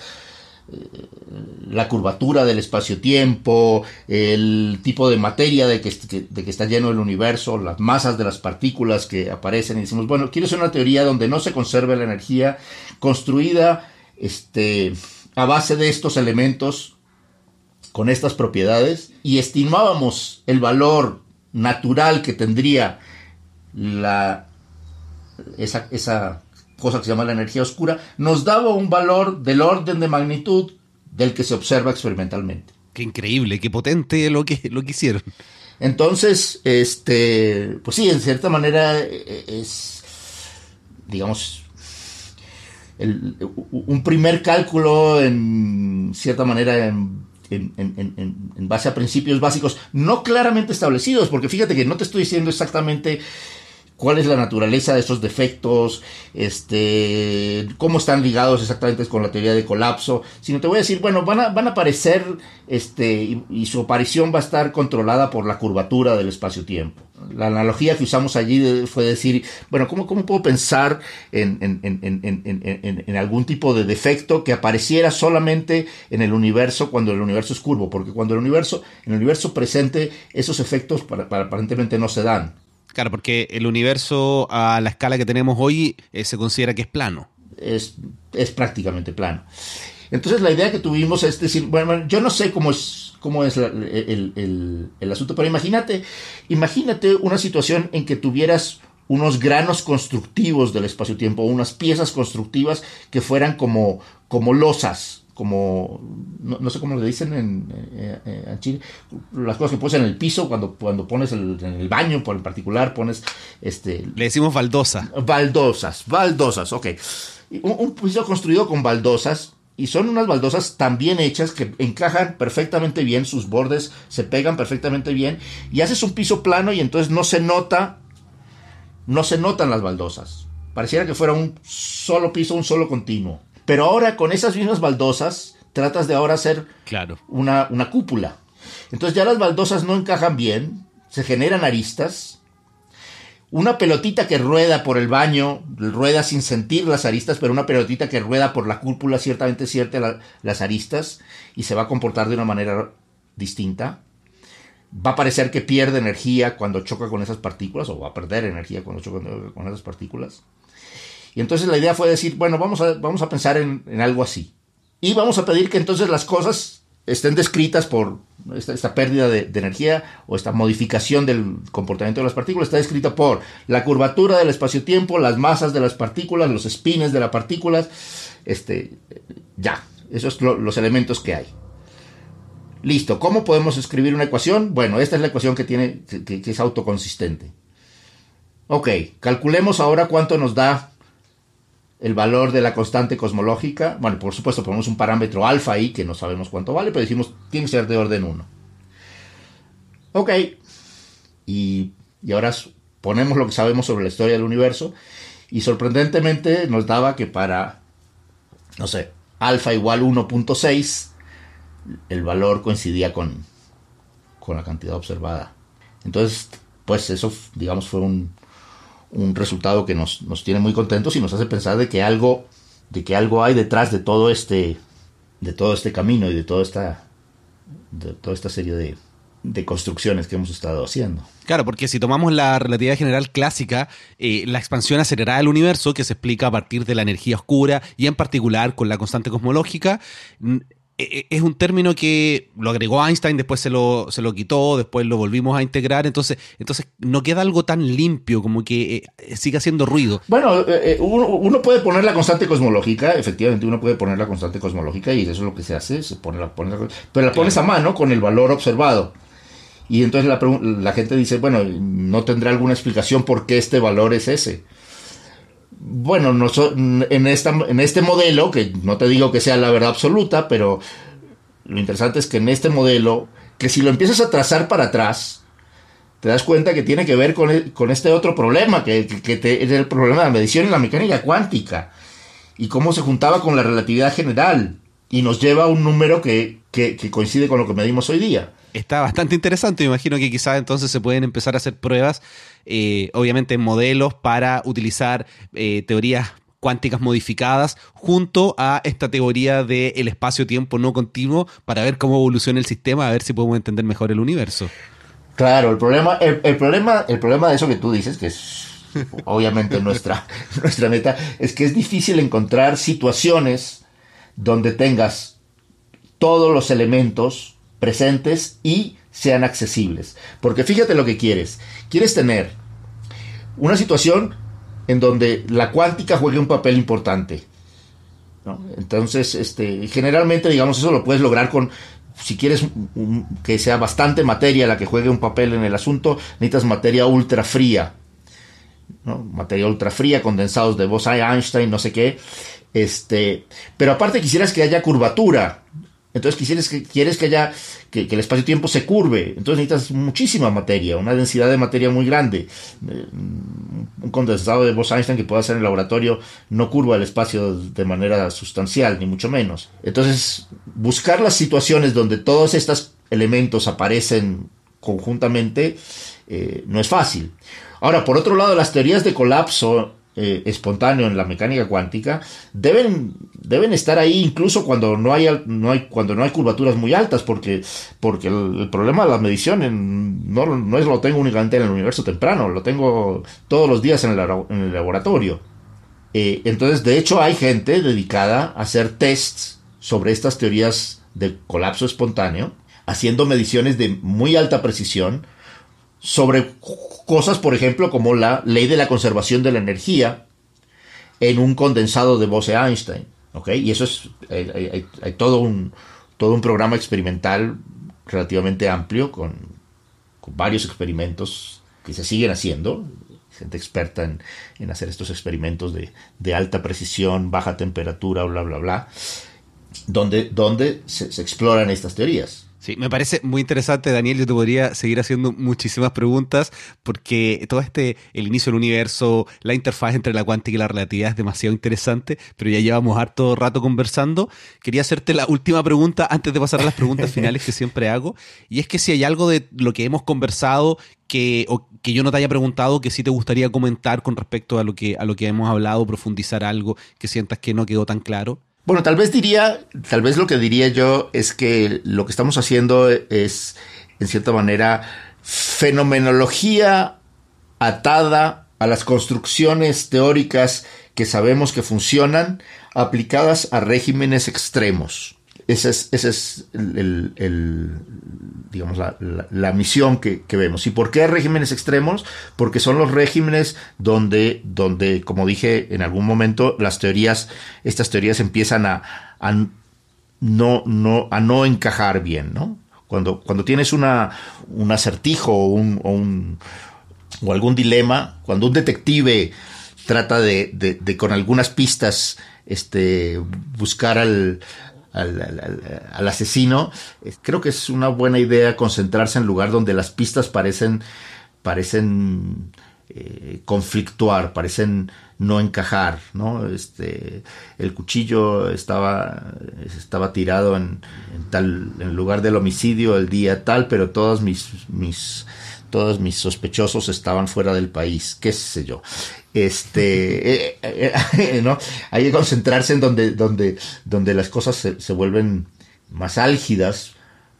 la curvatura del espacio-tiempo, el tipo de materia de que, de que, está lleno el universo, las masas de las partículas que aparecen y decimos, bueno, quiero hacer una teoría donde no se conserve la energía construida este, a base de estos elementos con estas propiedades y estimábamos el valor natural que tendría la, esa, esa cosa que se llama la energía oscura, nos daba un valor del orden de magnitud del que se observa experimentalmente. Qué increíble, qué potente lo que, lo que hicieron. Entonces, este, pues sí, en cierta manera eh, es, digamos, el, un primer cálculo en cierta manera en, en, en, en, base a principios básicos no claramente establecidos, porque fíjate que no te estoy diciendo exactamente cuál es la naturaleza de esos defectos, este, cómo están ligados exactamente con la teoría de colapso, sino te voy a decir, bueno, van a, van a aparecer, este, y, su aparición va a estar controlada por la curvatura del espacio-tiempo. La analogía que usamos allí fue decir, bueno, ¿cómo, puedo pensar en, algún tipo de defecto que apareciera solamente en el universo cuando el universo es curvo? Porque cuando el universo, en el universo presente, esos efectos para, aparentemente no se dan. Claro, porque el universo a la escala que tenemos hoy eh, se considera que es plano. Es, es prácticamente plano. Entonces la idea que tuvimos es decir, bueno, yo no sé cómo es, cómo es el, el, el, asunto, pero imagínate, imagínate una situación en que tuvieras unos granos constructivos del espacio-tiempo, unas piezas constructivas que fueran como, como losas, como, no, sé cómo le dicen en, eh, eh, Chile, las cosas que pones en el piso cuando, cuando pones el, en el baño, por en particular, pones este... Le decimos baldosa. Baldosas, baldosas, ok. Un, un piso construido con baldosas y son unas baldosas tan bien hechas que encajan perfectamente bien, sus bordes se pegan perfectamente bien y haces un piso plano y entonces no se nota, no se notan las baldosas. Pareciera que fuera un solo piso, un solo continuo. Pero ahora con esas mismas baldosas tratas de ahora hacer claro. una, una cúpula. Entonces ya las baldosas no encajan bien, se generan aristas. Una pelotita que rueda por el baño, rueda sin sentir las aristas, pero una pelotita que rueda por la cúpula ciertamente cierta la, las aristas y se va a comportar de una manera distinta. Va a parecer que pierde energía cuando choca con esas partículas, o va a perder energía cuando choca con esas partículas. Y entonces la idea fue decir, bueno, vamos a, vamos a pensar en, algo así. Y vamos a pedir que entonces las cosas estén descritas por esta, pérdida de, de, energía o esta modificación del comportamiento de las partículas, está descrita por la curvatura del espacio-tiempo, las masas de las partículas, los espines de las partículas, este, ya, esos son los elementos que hay. Listo, ¿cómo podemos escribir una ecuación? Bueno, esta es la ecuación que, tiene, que, que es autoconsistente. Ok, calculemos ahora cuánto nos da el valor de la constante cosmológica. Bueno, por supuesto ponemos un parámetro alfa ahí que no sabemos cuánto vale, pero decimos tiene que ser de orden 1. Ok. Y, y ahora ponemos lo que sabemos sobre la historia del universo y sorprendentemente nos daba que para, no sé, alfa igual 1.6, el valor coincidía con, con la cantidad observada. Entonces, pues eso, digamos, fue un, un resultado que nos, nos, tiene muy contentos y nos hace pensar de que algo de que algo hay detrás de todo este, de todo este camino y de toda esta, de toda esta serie de, de construcciones que hemos estado haciendo. Claro, porque si tomamos la relatividad general clásica, eh, la expansión acelerada del universo, que se explica a partir de la energía oscura y en particular con la constante cosmológica, es un término que lo agregó Einstein, después se lo, se lo quitó, después lo volvimos a integrar, entonces, entonces no queda algo tan limpio como que eh, sigue haciendo ruido. Bueno, eh, eh, uno, puede poner la constante cosmológica, efectivamente uno puede poner la constante cosmológica y eso es lo que se hace, se pone la, pone pero la pones a mano con el valor observado. Y entonces la, la gente dice, bueno, no tendrá alguna explicación por qué este valor es ese bueno, en, esta, en este modelo, que no te digo que sea la verdad absoluta, pero lo interesante es que en este modelo, que si lo empiezas a trazar para atrás, te das cuenta que tiene que ver con, con este otro problema, que, es el problema de la medición en la mecánica cuántica, y cómo se juntaba con la relatividad general, y nos lleva a un número que, que coincide con lo que medimos hoy día está bastante interesante. Me imagino que quizás entonces se pueden empezar a hacer pruebas, eh, obviamente modelos para utilizar eh, teorías cuánticas modificadas junto a esta teoría del espacio-tiempo no continuo para ver cómo evoluciona el sistema, a ver si podemos entender mejor el universo. Claro, el problema, el, problema, el problema de eso que tú dices, que es obviamente nuestra, nuestra meta, es que es difícil encontrar situaciones donde tengas todos los elementos presentes y sean accesibles. Porque fíjate lo que quieres. Quieres tener una situación en donde la cuántica juegue un papel importante. Entonces, este, generalmente, digamos, eso lo puedes lograr con, si quieres que sea bastante materia la que juegue un papel en el asunto, necesitas materia ultra fría. Materia ultra fría, condensados de Bose-Einstein, no sé qué. Este, pero aparte quisieras que haya curvatura entonces quisieras que, quieres que haya que, el espacio-tiempo se curve. Entonces necesitas muchísima materia, una densidad de materia muy grande. Eh, un condensado de Bose-Einstein que pueda hacer en el laboratorio no curva el espacio de manera sustancial, ni mucho menos. Entonces, buscar las situaciones donde todos estos elementos aparecen conjuntamente eh, no es fácil. Ahora, por otro lado, las teorías de colapso eh, espontáneo en la mecánica cuántica deben, deben estar ahí incluso cuando no hay, no hay, cuando no hay curvaturas muy altas, porque, porque el, problema de la medición no, no, es lo tengo únicamente en el universo temprano, lo tengo todos los días en el, laboratorio. Eh, entonces, de hecho, hay gente dedicada a hacer tests sobre estas teorías de colapso espontáneo, haciendo mediciones de muy alta precisión, sobre cosas, por ejemplo, como la ley de la conservación de la energía en un condensado de Bose-Einstein. Y eso es, hay, todo, un, todo un programa experimental relativamente amplio con, varios experimentos que se siguen haciendo, gente experta en, hacer estos experimentos de, alta precisión, baja temperatura, bla, bla, bla, donde, donde se exploran estas teorías. Sí, me parece muy interesante, Daniel. Yo te podría seguir haciendo muchísimas preguntas porque todo este, el inicio del universo, la interfaz entre la cuántica y la relatividad es demasiado interesante, pero ya llevamos harto rato conversando. Quería hacerte la última pregunta antes de pasar a las preguntas finales que siempre hago. Y es que si hay algo de lo que hemos conversado que, o que yo no te haya preguntado que sí te gustaría comentar con respecto a lo que, a lo que hemos hablado, profundizar algo que sientas que no quedó tan claro. Bueno, tal vez diría, tal vez lo que diría yo es que lo que estamos haciendo es, en cierta manera, fenomenología atada a las construcciones teóricas que sabemos que funcionan, aplicadas a regímenes extremos. Esa es, es el, digamos, la, misión que, vemos. ¿Y por qué regímenes extremos? Porque son los regímenes donde, donde, como dije en algún momento, las teorías, estas teorías empiezan a, no, no, a no encajar bien, ¿no? Cuando, cuando tienes una, un acertijo o, un, o, algún dilema, cuando un detective trata de, de con algunas pistas este, buscar al, al, asesino, creo que es una buena idea concentrarse en lugar donde las pistas parecen, parecen eh, conflictuar, parecen no encajar, ¿no? Este, el cuchillo estaba, estaba tirado en, tal, en lugar del homicidio el día tal, pero todos mis, mis, todos mis sospechosos estaban fuera del país, qué sé yo. Este, eh, eh, ¿no? Hay que concentrarse en donde, donde, donde las cosas se, vuelven más álgidas,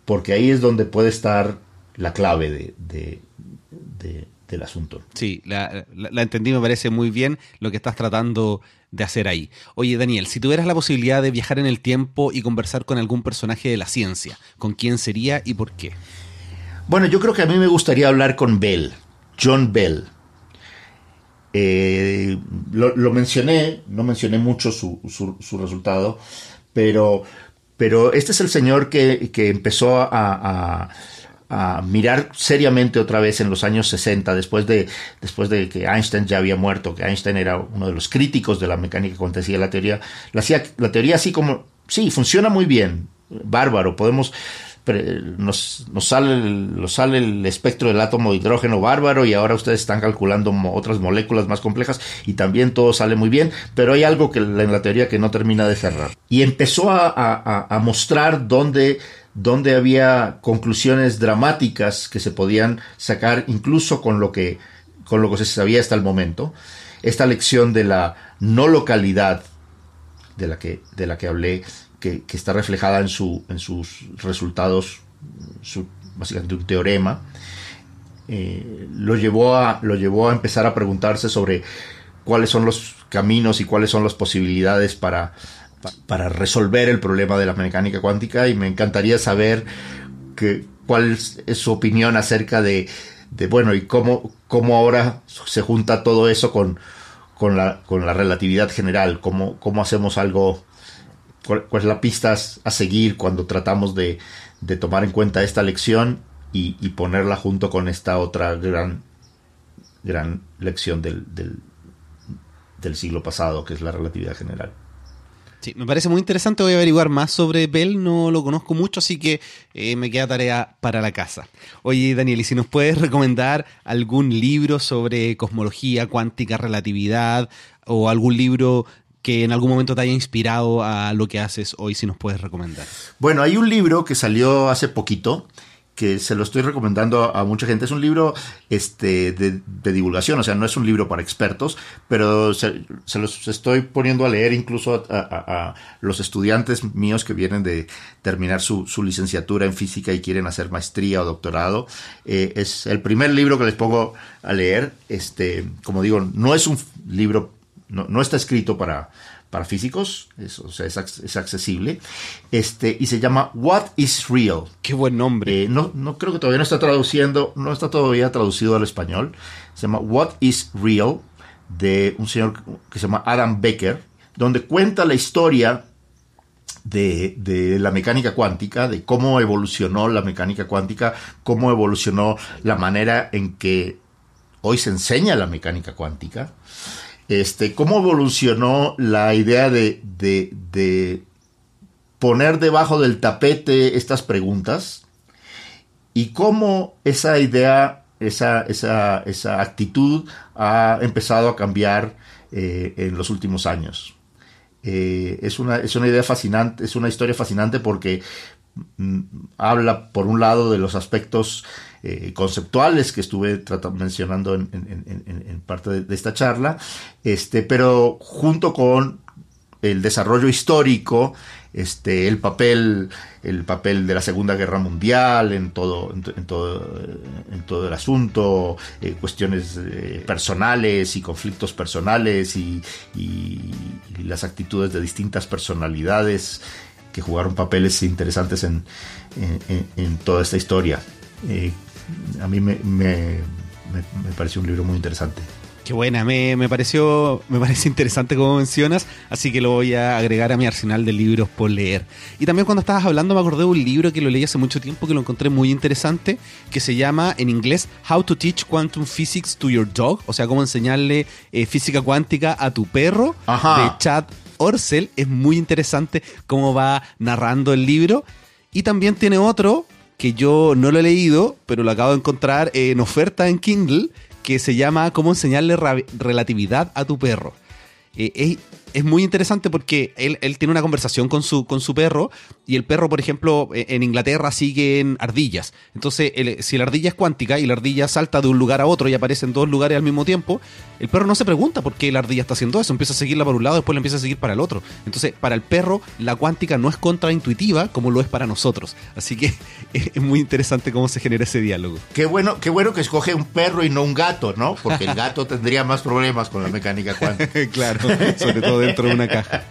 porque ahí es donde puede estar la clave de, de del asunto. Sí, la, entendí, me parece muy bien lo que estás tratando de hacer ahí. Oye, Daniel, si tuvieras la posibilidad de viajar en el tiempo y conversar con algún personaje de la ciencia, ¿con quién sería y por qué? Bueno, yo creo que a mí me gustaría hablar con Bell, John Bell. Eh, lo, mencioné, no mencioné mucho su, resultado, pero, pero este es el señor que, empezó a a mirar seriamente otra vez en los años 60, después de, después de que Einstein ya había muerto, que Einstein era uno de los críticos de la mecánica cuántica, la teoría, la, la teoría así como, sí, funciona muy bien, bárbaro, podemos, nos, nos sale, nos sale el espectro del átomo de hidrógeno bárbaro y ahora ustedes están calculando otras moléculas más complejas y también todo sale muy bien, pero hay algo que en la teoría que no termina de cerrar. Y empezó a, mostrar dónde donde había conclusiones dramáticas que se podían sacar incluso con lo que, con lo que se sabía hasta el momento. Esta lección de la no localidad de la que, de la que hablé, que, está reflejada en, su, en sus resultados, su, básicamente un teorema, eh, lo, llevó a, lo llevó a empezar a preguntarse sobre cuáles son los caminos y cuáles son las posibilidades para para resolver el problema de la mecánica cuántica. Y me encantaría saber que, cuál es su opinión acerca de, bueno, y cómo, cómo ahora se junta todo eso con, con, la, con la relatividad general, cómo, cómo hacemos algo, cuál, es la pista a seguir cuando tratamos de, de tomar en cuenta esta lección y, ponerla junto con esta otra gran, gran lección del, del, del siglo pasado, que es la relatividad general. Sí, me parece muy interesante. Voy a averiguar más sobre Bell. No lo conozco mucho, así que eh, me queda tarea para la casa. Oye, Daniel, ¿y si nos puedes recomendar algún libro sobre cosmología, cuántica, relatividad o algún libro que en algún momento te haya inspirado a lo que haces hoy, si nos puedes recomendar? Bueno, hay un libro que salió hace poquito que se lo estoy recomendando a mucha gente. Es un libro este, de, divulgación, o sea, no es un libro para expertos, pero se, los estoy poniendo a leer incluso a, los estudiantes míos que vienen de terminar su, licenciatura en física y quieren hacer maestría o doctorado. Eh, es el primer libro que les pongo a leer. Este, como digo, no es un libro, no está escrito para para físicos, es, o sea, es, accesible, este, y se llama What is Real. Qué buen nombre. Eh, no, no creo que todavía no está traduciendo, no está todavía traducido al español. Se llama What is Real, de un señor que se llama Adam Becker, donde cuenta la historia de, de, la mecánica cuántica, de cómo evolucionó la mecánica cuántica, cómo evolucionó la manera en que hoy se enseña la mecánica cuántica este, cómo evolucionó la idea de, de, poner debajo del tapete estas preguntas y cómo esa idea, esa, esa, esa actitud ha empezado a cambiar eh, en los últimos años. Eh, es, una, es una idea fascinante, es una historia fascinante porque mm, habla, por un lado, de los aspectos eh, conceptuales que estuve mencionando en, parte de, esta charla, este, pero junto con el desarrollo histórico, este, el papel, el papel de la Segunda Guerra Mundial en todo, en, todo, en todo el asunto, eh, cuestiones eh, personales y conflictos personales y, las actitudes de distintas personalidades que jugaron papeles interesantes en, toda esta historia a mí me, me, pareció un libro muy interesante. Qué buena, me, pareció, me parece interesante como mencionas, así que lo voy a agregar a mi arsenal de libros por leer. Y también cuando estabas hablando me acordé de un libro que lo leí hace mucho tiempo que lo encontré muy interesante, que se llama en inglés How to Teach Quantum Physics to Your Dog, o sea, cómo enseñarle eh, física cuántica a tu perro, de Chad Orsel. Es muy interesante cómo va narrando el libro. Y también tiene otro que yo no lo he leído, pero lo acabo de encontrar en oferta en Kindle, que se llama Cómo enseñarle relatividad a tu perro. Eh, es muy interesante porque él, tiene una conversación con su, con su perro y el perro, por ejemplo, e, en Inglaterra siguen ardillas. Entonces, si la ardilla es cuántica y la ardilla salta de un lugar a otro y aparece en dos lugares al mismo tiempo, el perro no se pregunta por qué la ardilla está haciendo eso. Empieza a seguirla para un lado, después la empieza a seguir para el otro. Entonces, para el perro, la cuántica no es contraintuitiva como lo es para nosotros. Así que es muy interesante cómo se genera ese diálogo. Qué bueno, qué bueno que escoge un perro y no un gato, ¿no? Porque el gato tendría más problemas con la mecánica cuántica. claro, sobre todo dentro de una caja.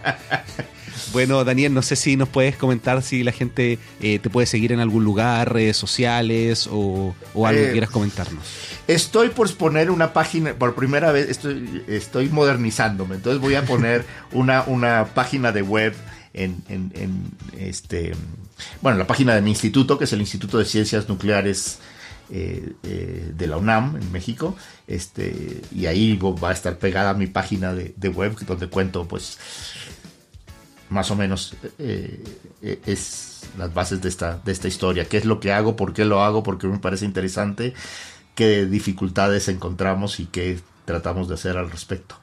Bueno, Daniel, no sé si nos puedes comentar si la gente eh, te puede seguir en algún lugar, redes sociales o, algo que eh, quieras comentarnos. Estoy por poner una página, por primera vez estoy, estoy modernizándome, entonces voy a poner una, una página de web en, este, bueno, la página de mi instituto, que es el Instituto de Ciencias Nucleares eh, de la UNAM en México, este, y ahí va a estar pegada mi página de, de web donde cuento pues más o menos eh, eh, es las bases de esta, de esta historia. ¿Qué es lo que hago? ¿Por qué lo hago? Porque me parece interesante. ¿Qué dificultades encontramos y qué tratamos de hacer al respecto?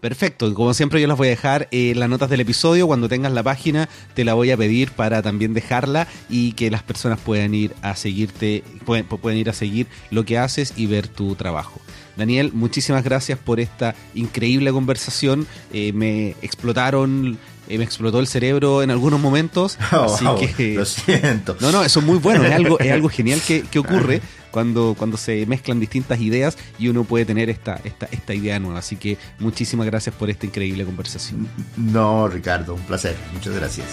Perfecto, como siempre yo las voy a dejar en las notas del episodio, cuando tengas la página te la voy a pedir para también dejarla y que las personas puedan ir a seguirte, pueden, pueden ir a seguir lo que haces y ver tu trabajo. Daniel, muchísimas gracias por esta increíble conversación. Eh, me explotaron eh, me explotó el cerebro en algunos momentos. Oh, así que, lo siento. No, no, eso es muy bueno. Es algo, es algo genial que, ocurre cuando, cuando se mezclan distintas ideas y uno puede tener esta, esta, esta idea nueva. Así que muchísimas gracias por esta increíble conversación. No, Ricardo, un placer. Muchas gracias.